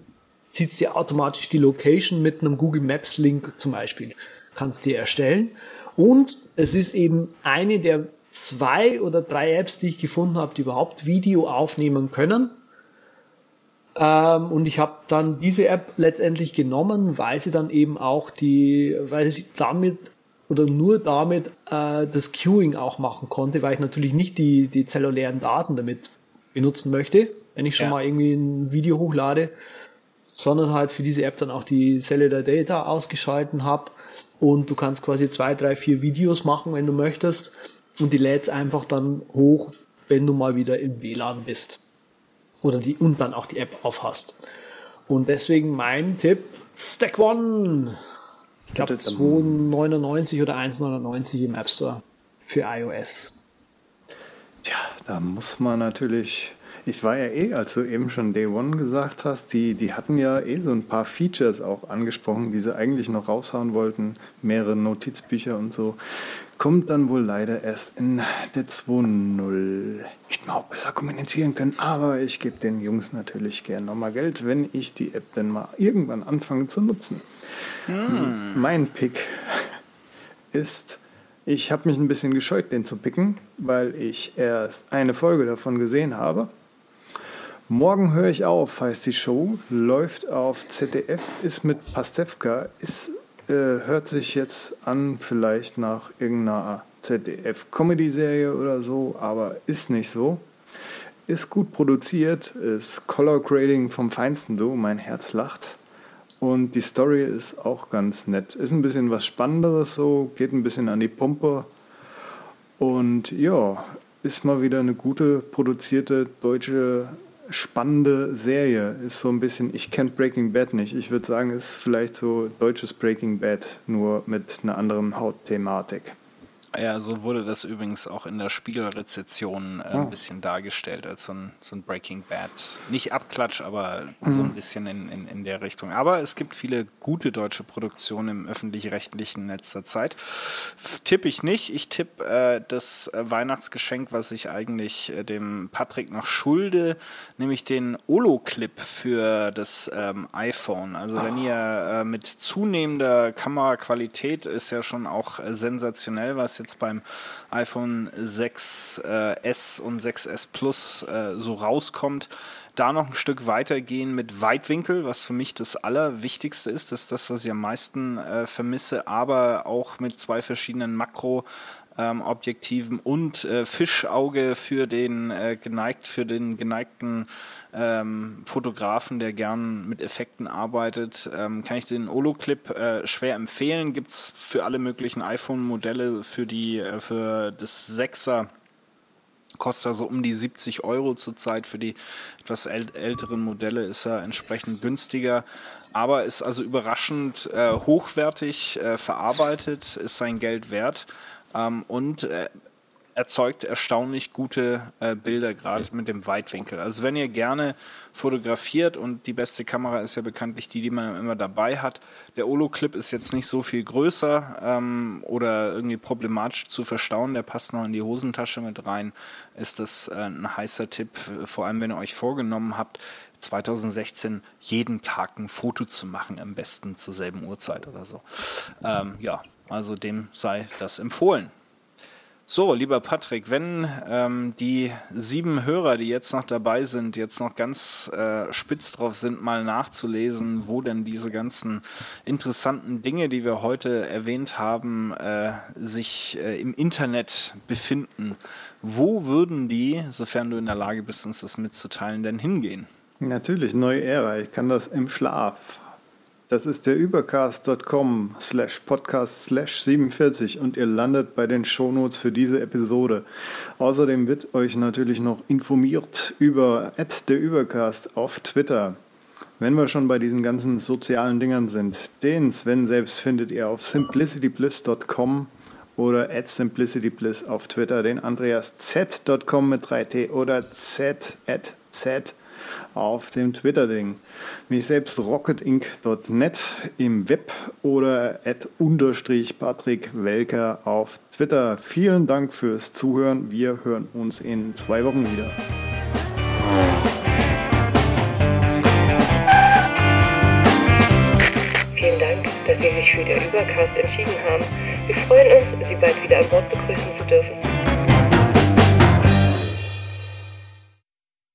zieht dir automatisch die Location mit einem Google Maps Link zum Beispiel. Kannst dir erstellen. Und es ist eben eine der zwei oder drei Apps, die ich gefunden habe, die überhaupt Video aufnehmen können. Ähm, und ich habe dann diese App letztendlich genommen, weil sie dann eben auch die, weil ich damit oder nur damit äh, das Queuing auch machen konnte, weil ich natürlich nicht die, die zellulären Daten damit benutzen möchte, wenn ich schon Ja. mal irgendwie ein Video hochlade, sondern halt für diese App dann auch die Cellular Data ausgeschalten habe und du kannst quasi zwei, drei, vier Videos machen, wenn du möchtest. Und die lädst einfach dann hoch, wenn du mal wieder im WLAN bist oder die und dann auch die App aufhast. Und deswegen mein Tipp, Stack One. Ich glaube 2,99 oder 1,99 im App Store für iOS. Tja, da muss man natürlich. Ich war ja eh, als du eben schon Day One gesagt hast, die, die hatten ja eh so ein paar Features auch angesprochen, die sie eigentlich noch raushauen wollten. Mehrere Notizbücher und so. Kommt dann wohl leider erst in der 2.0. Hätten wir auch besser kommunizieren können, aber ich gebe den Jungs natürlich gern nochmal Geld, wenn ich die App dann mal irgendwann anfange zu nutzen. Mein Pick ist, ich habe mich ein bisschen gescheut, den zu picken, weil ich erst eine Folge davon gesehen habe. Morgen höre ich auf, heißt die Show, läuft auf ZDF, ist mit Pastewka, ist, äh, hört sich jetzt an vielleicht nach irgendeiner ZDF-Comedy-Serie oder so, aber ist nicht so. Ist gut produziert, ist Color Grading vom Feinsten, du, mein Herz lacht. Und die Story ist auch ganz nett. Ist ein bisschen was Spannenderes so, geht ein bisschen an die Pumpe. Und ja, ist mal wieder eine gute produzierte deutsche spannende Serie. Ist so ein bisschen, ich kenne Breaking Bad nicht. Ich würde sagen, ist vielleicht so deutsches Breaking Bad, nur mit einer anderen Hautthematik. Ja, so wurde das übrigens auch in der Spiegelrezession äh, ein bisschen dargestellt, als so ein, so ein Breaking Bad. Nicht Abklatsch, aber mhm. so ein bisschen in, in, in der Richtung. Aber es gibt viele gute deutsche Produktionen im öffentlich-rechtlichen Netz der Zeit. Tippe ich nicht. Ich tippe äh, das Weihnachtsgeschenk, was ich eigentlich äh, dem Patrick noch schulde, nämlich den Olo-Clip für das ähm, iPhone. Also wenn ihr äh, mit zunehmender Kameraqualität ist ja schon auch äh, sensationell, was jetzt jetzt beim iPhone 6S äh, und 6S Plus äh, so rauskommt, da noch ein Stück weitergehen mit Weitwinkel, was für mich das Allerwichtigste ist. Das ist das, was ich am meisten äh, vermisse, aber auch mit zwei verschiedenen Makro- ähm, Objektiven und äh, Fischauge für den äh, geneigt für den geneigten ähm, Fotografen, der gern mit Effekten arbeitet, ähm, kann ich den Olo-Clip äh, schwer empfehlen. Gibt es für alle möglichen iPhone-Modelle für die äh, für das 6er kostet er so um die 70 Euro zurzeit. Für die etwas äl älteren Modelle ist er entsprechend günstiger. Aber ist also überraschend äh, hochwertig äh, verarbeitet, ist sein Geld wert ähm, und äh, erzeugt erstaunlich gute äh, Bilder, gerade mit dem Weitwinkel. Also wenn ihr gerne fotografiert und die beste Kamera ist ja bekanntlich die, die man immer dabei hat. Der Olo-Clip ist jetzt nicht so viel größer ähm, oder irgendwie problematisch zu verstauen. Der passt noch in die Hosentasche mit rein. Ist das äh, ein heißer Tipp, vor allem wenn ihr euch vorgenommen habt, 2016 jeden Tag ein Foto zu machen, am besten zur selben Uhrzeit oder so. Ähm, ja, also dem sei das empfohlen. So, lieber Patrick, wenn ähm, die sieben Hörer, die jetzt noch dabei sind, jetzt noch ganz äh, spitz drauf sind, mal nachzulesen, wo denn diese ganzen interessanten Dinge, die wir heute erwähnt haben, äh, sich äh, im Internet befinden, wo würden die, sofern du in der Lage bist, uns das mitzuteilen, denn hingehen? Natürlich, neue Ära. Ich kann das im Schlaf. Das ist der übercast.com slash podcast slash 47 und ihr landet bei den Shownotes für diese Episode. Außerdem wird euch natürlich noch informiert über der Übercast auf Twitter. Wenn wir schon bei diesen ganzen sozialen Dingern sind, den Sven selbst findet ihr auf simplicitybliss.com oder at simplicitybliss auf Twitter, den Andreas z.com mit 3t oder z at z auf dem Twitter-Ding. Mich selbst rocketinc.net im Web oder at unterstrich Patrick Welker auf Twitter. Vielen Dank fürs Zuhören. Wir hören uns in zwei Wochen wieder. Vielen Dank, dass Sie sich für den Übercast entschieden haben. Wir freuen uns, Sie bald wieder an Bord begrüßen zu dürfen.